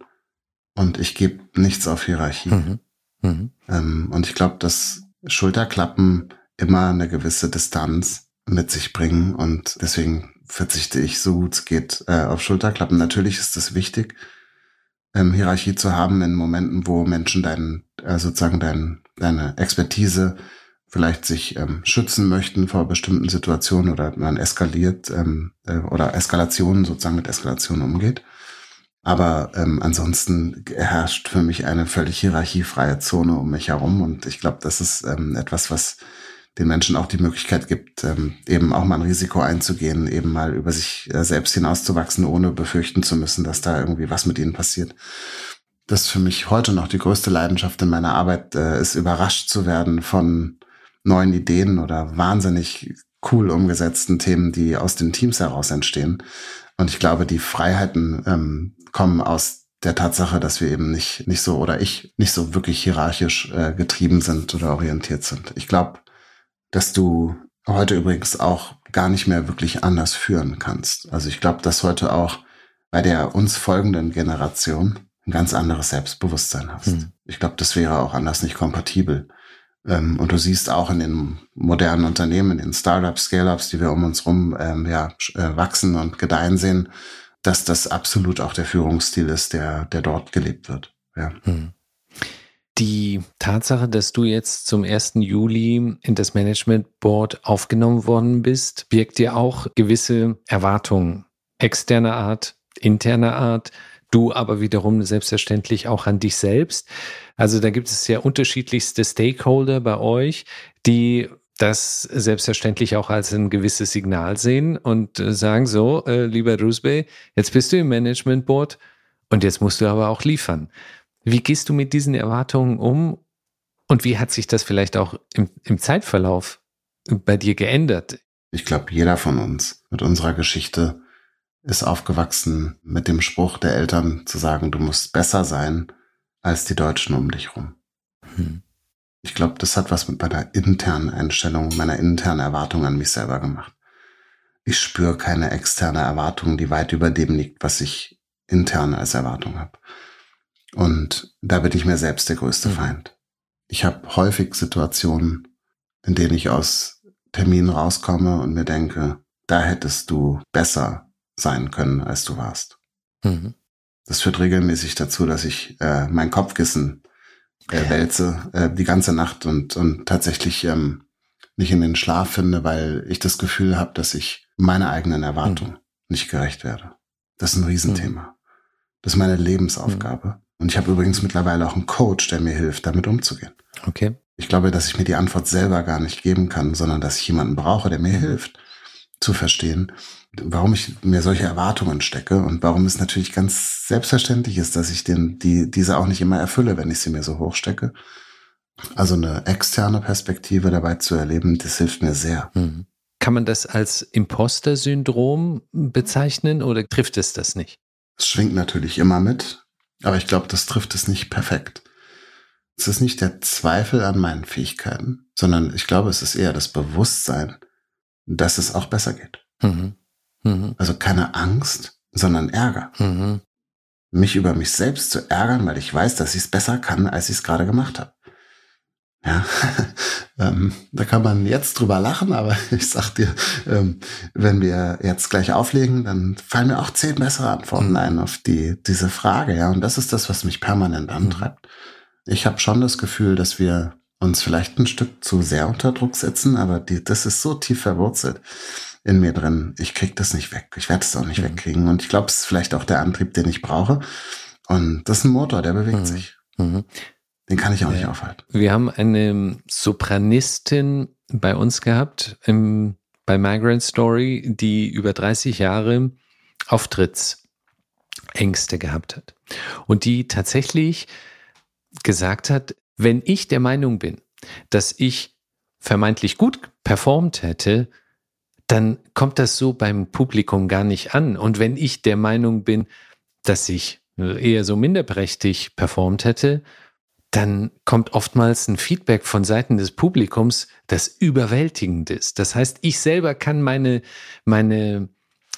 und ich gebe nichts auf Hierarchie. Mhm. Mhm. Ähm, und ich glaube, dass Schulterklappen immer eine gewisse Distanz mit sich bringen und deswegen verzichte ich so gut es geht äh, auf Schulterklappen. Natürlich ist es wichtig, ähm, Hierarchie zu haben in Momenten, wo Menschen deinen, äh, sozusagen dein, deine Expertise vielleicht sich ähm, schützen möchten vor bestimmten Situationen oder man eskaliert ähm, äh, oder Eskalationen sozusagen mit Eskalationen umgeht. Aber ähm, ansonsten herrscht für mich eine völlig hierarchiefreie Zone um mich herum und ich glaube, das ist ähm, etwas, was den Menschen auch die Möglichkeit gibt, ähm, eben auch mal ein Risiko einzugehen, eben mal über sich äh, selbst hinauszuwachsen, ohne befürchten zu müssen, dass da irgendwie was mit ihnen passiert. Das ist für mich heute noch die größte Leidenschaft in meiner Arbeit, äh, ist überrascht zu werden von neuen Ideen oder wahnsinnig cool umgesetzten Themen, die aus den Teams heraus entstehen. Und ich glaube, die Freiheiten ähm, kommen aus der Tatsache, dass wir eben nicht, nicht so oder ich nicht so wirklich hierarchisch äh, getrieben sind oder orientiert sind. Ich glaube, dass du heute übrigens auch gar nicht mehr wirklich anders führen kannst. Also ich glaube, dass heute auch bei der uns folgenden Generation ein ganz anderes Selbstbewusstsein hast. Hm. Ich glaube, das wäre auch anders nicht kompatibel. Ähm, und du siehst auch in den modernen Unternehmen, in den Startups, Scale-Ups, die wir um uns rum ähm, ja, äh, wachsen und gedeihen sehen, dass das absolut auch der Führungsstil ist, der, der dort gelebt wird. Ja. Hm. Die Tatsache, dass du jetzt zum 1. Juli in das Management Board aufgenommen worden bist, birgt dir auch gewisse Erwartungen externer Art, interner Art, du aber wiederum selbstverständlich auch an dich selbst. Also da gibt es ja unterschiedlichste Stakeholder bei euch, die das selbstverständlich auch als ein gewisses Signal sehen und äh, sagen so, äh, lieber Rusbe, jetzt bist du im Management Board und jetzt musst du aber auch liefern. Wie gehst du mit diesen Erwartungen um und wie hat sich das vielleicht auch im, im Zeitverlauf bei dir geändert? Ich glaube, jeder von uns mit unserer Geschichte ist aufgewachsen mit dem Spruch der Eltern zu sagen, du musst besser sein als die Deutschen um dich rum. Hm. Ich glaube, das hat was mit meiner internen Einstellung, meiner internen Erwartung an mich selber gemacht. Ich spüre keine externe Erwartung, die weit über dem liegt, was ich intern als Erwartung habe. Und da bin ich mir selbst der größte mhm. Feind. Ich habe häufig Situationen, in denen ich aus Terminen rauskomme und mir denke, da hättest du besser sein können, als du warst. Mhm. Das führt regelmäßig dazu, dass ich äh, mein Kopfkissen äh, wälze äh, die ganze Nacht und, und tatsächlich ähm, nicht in den Schlaf finde, weil ich das Gefühl habe, dass ich meiner eigenen Erwartung mhm. nicht gerecht werde. Das ist ein Riesenthema. Mhm. Das ist meine Lebensaufgabe. Mhm. Und ich habe übrigens mittlerweile auch einen Coach, der mir hilft, damit umzugehen. Okay. Ich glaube, dass ich mir die Antwort selber gar nicht geben kann, sondern dass ich jemanden brauche, der mir mhm. hilft zu verstehen, warum ich mir solche Erwartungen stecke und warum es natürlich ganz selbstverständlich ist, dass ich den, die, diese auch nicht immer erfülle, wenn ich sie mir so hoch stecke. Also eine externe Perspektive dabei zu erleben, das hilft mir sehr. Mhm. Kann man das als Imposter-Syndrom bezeichnen oder trifft es das nicht? Es schwingt natürlich immer mit, aber ich glaube, das trifft es nicht perfekt. Es ist nicht der Zweifel an meinen Fähigkeiten, sondern ich glaube, es ist eher das Bewusstsein, dass es auch besser geht. Mhm. Mhm. Also keine Angst, sondern Ärger. Mhm. Mich über mich selbst zu ärgern, weil ich weiß, dass ich es besser kann, als ich es gerade gemacht habe. Ja, [laughs] ähm, da kann man jetzt drüber lachen, aber [laughs] ich sag dir, ähm, wenn wir jetzt gleich auflegen, dann fallen mir auch zehn bessere Antworten mhm. ein auf die diese Frage. Ja, und das ist das, was mich permanent mhm. antreibt. Ich habe schon das Gefühl, dass wir uns vielleicht ein Stück zu sehr unter Druck setzen, aber die, das ist so tief verwurzelt in mir drin. Ich krieg das nicht weg. Ich werde es auch nicht mhm. wegkriegen. Und ich glaube, es ist vielleicht auch der Antrieb, den ich brauche. Und das ist ein Motor, der bewegt mhm. sich. Den kann ich auch nicht aufhalten. Wir haben eine Sopranistin bei uns gehabt im, bei Migrant Story, die über 30 Jahre Auftrittsängste gehabt hat. Und die tatsächlich gesagt hat, wenn ich der Meinung bin, dass ich vermeintlich gut performt hätte, dann kommt das so beim Publikum gar nicht an. Und wenn ich der Meinung bin, dass ich eher so minderprächtig performt hätte, dann kommt oftmals ein Feedback von Seiten des Publikums, das überwältigend ist. Das heißt, ich selber kann meine, meine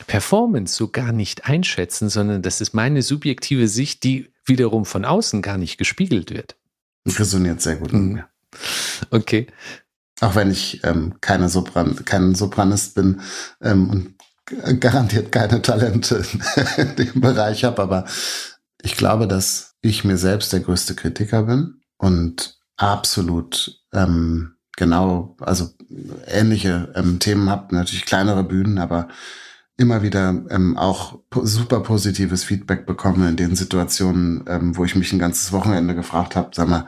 Performance so gar nicht einschätzen, sondern das ist meine subjektive Sicht, die wiederum von außen gar nicht gespiegelt wird. Resoniert sehr gut mit mhm. mir. Okay. Auch wenn ich ähm, keine Sopran, kein Sopranist bin ähm, und garantiert keine Talente [laughs] in dem Bereich habe, aber ich glaube, dass ich mir selbst der größte Kritiker bin und absolut ähm, genau, also ähnliche ähm, Themen habe, natürlich kleinere Bühnen, aber immer wieder ähm, auch super positives Feedback bekomme in den Situationen, ähm, wo ich mich ein ganzes Wochenende gefragt habe, sag mal,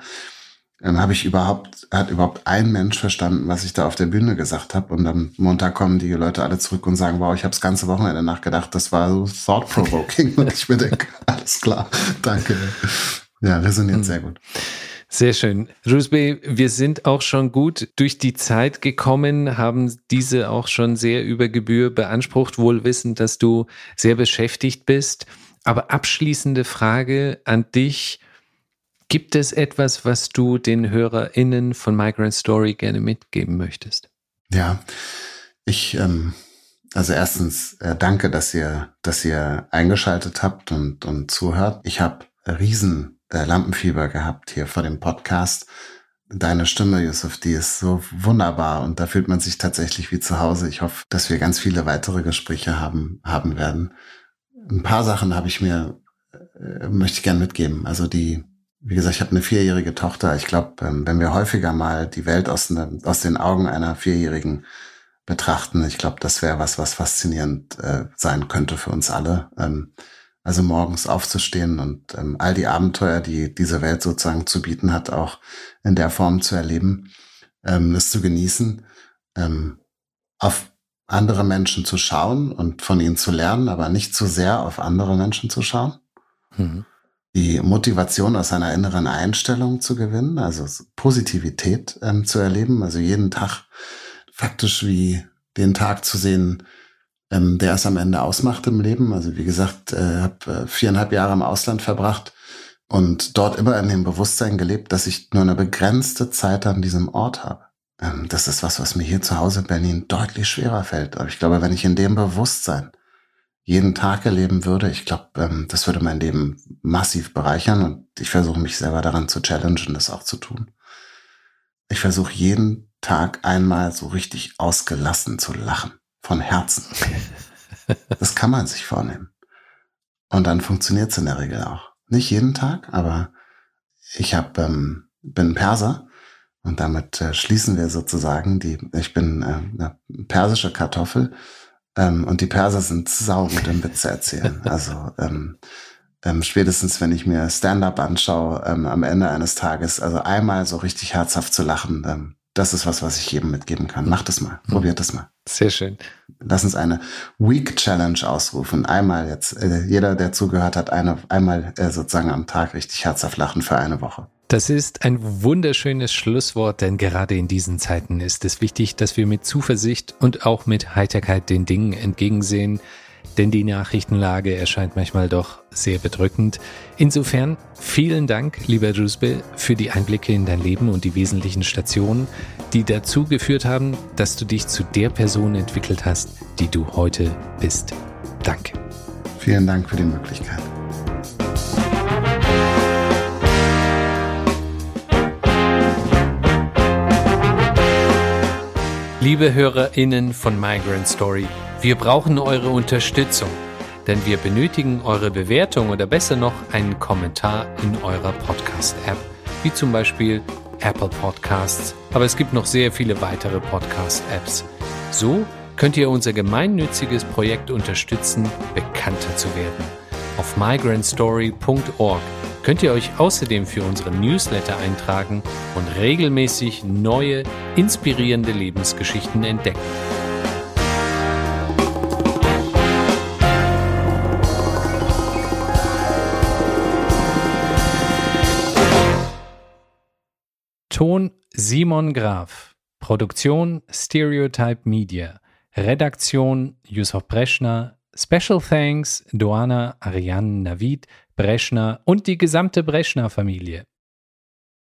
ähm, habe ich überhaupt, hat überhaupt ein Mensch verstanden, was ich da auf der Bühne gesagt habe. Und am Montag kommen die Leute alle zurück und sagen, wow, ich habe das ganze Wochenende nachgedacht, das war so thought-provoking. [laughs] und ich mir denke, [laughs] alles klar, danke. Ja, resoniert mhm. sehr gut. Sehr schön. Rusbe, wir sind auch schon gut durch die Zeit gekommen, haben diese auch schon sehr über Gebühr beansprucht, wohl wissend, dass du sehr beschäftigt bist. Aber abschließende Frage an dich. Gibt es etwas, was du den HörerInnen von Migrant Story gerne mitgeben möchtest? Ja, ich, ähm, also erstens äh, danke, dass ihr, dass ihr eingeschaltet habt und, und zuhört. Ich habe riesen äh, Lampenfieber gehabt hier vor dem Podcast. Deine Stimme, Yusuf, die ist so wunderbar und da fühlt man sich tatsächlich wie zu Hause. Ich hoffe, dass wir ganz viele weitere Gespräche haben, haben werden. Ein paar Sachen habe ich mir, äh, möchte ich gern mitgeben. Also die, wie gesagt, ich habe eine vierjährige Tochter. Ich glaube, ähm, wenn wir häufiger mal die Welt aus, ne, aus den Augen einer Vierjährigen betrachten, ich glaube, das wäre was, was faszinierend äh, sein könnte für uns alle. Ähm, also morgens aufzustehen und ähm, all die Abenteuer, die diese Welt sozusagen zu bieten hat, auch in der Form zu erleben, ähm, es zu genießen, ähm, auf andere Menschen zu schauen und von ihnen zu lernen, aber nicht zu sehr auf andere Menschen zu schauen. Mhm. Die Motivation aus einer inneren Einstellung zu gewinnen, also Positivität ähm, zu erleben, also jeden Tag faktisch wie den Tag zu sehen, ähm, der es am Ende ausmacht im Leben. Also wie gesagt, äh, habe äh, viereinhalb Jahre im Ausland verbracht und dort immer in dem Bewusstsein gelebt, dass ich nur eine begrenzte Zeit an diesem Ort habe. Ähm, das ist was, was mir hier zu Hause in Berlin deutlich schwerer fällt. Aber ich glaube, wenn ich in dem Bewusstsein jeden Tag erleben würde, ich glaube, ähm, das würde mein Leben massiv bereichern und ich versuche mich selber daran zu challengen, das auch zu tun. Ich versuche jeden Tag einmal so richtig ausgelassen zu lachen von Herzen. [laughs] Das kann man sich vornehmen. Und dann funktioniert es in der Regel auch. Nicht jeden Tag, aber ich hab, ähm, bin Perser und damit äh, schließen wir sozusagen die, ich bin äh, eine persische Kartoffel ähm, und die Perser sind saugut im Witze erzählen. Also ähm, ähm, spätestens, wenn ich mir Stand-up anschaue, ähm, am Ende eines Tages, also einmal so richtig herzhaft zu lachen, ähm, das ist was, was ich jedem mitgeben kann. Macht es mal, probiert es mal. Sehr schön. Lass uns eine Week Challenge ausrufen. Einmal jetzt, äh, jeder, der zugehört hat, eine, einmal äh, sozusagen am Tag richtig herzhaft lachen für eine Woche. Das ist ein wunderschönes Schlusswort, denn gerade in diesen Zeiten ist es wichtig, dass wir mit Zuversicht und auch mit Heiterkeit den Dingen entgegensehen, denn die Nachrichtenlage erscheint manchmal doch sehr bedrückend. Insofern vielen Dank, lieber Jusbe, für die Einblicke in dein Leben und die wesentlichen Stationen, die dazu geführt haben, dass du dich zu der Person entwickelt hast, die du heute bist. Danke. Vielen Dank für die Möglichkeit. Liebe HörerInnen von Migrant Story, wir brauchen eure Unterstützung, denn wir benötigen eure Bewertung oder besser noch einen Kommentar in eurer Podcast-App, wie zum Beispiel Apple Podcasts, aber es gibt noch sehr viele weitere Podcast-Apps. So könnt ihr unser gemeinnütziges Projekt unterstützen, bekannter zu werden. Auf migrantstory.org könnt ihr euch außerdem für unseren Newsletter eintragen und regelmäßig neue, inspirierende Lebensgeschichten entdecken. Ton Simon Graf. Produktion Stereotype Media. Redaktion Yusuf Breschner. Special Thanks Doana Ariane Navid Breschner und die gesamte Breschner Familie.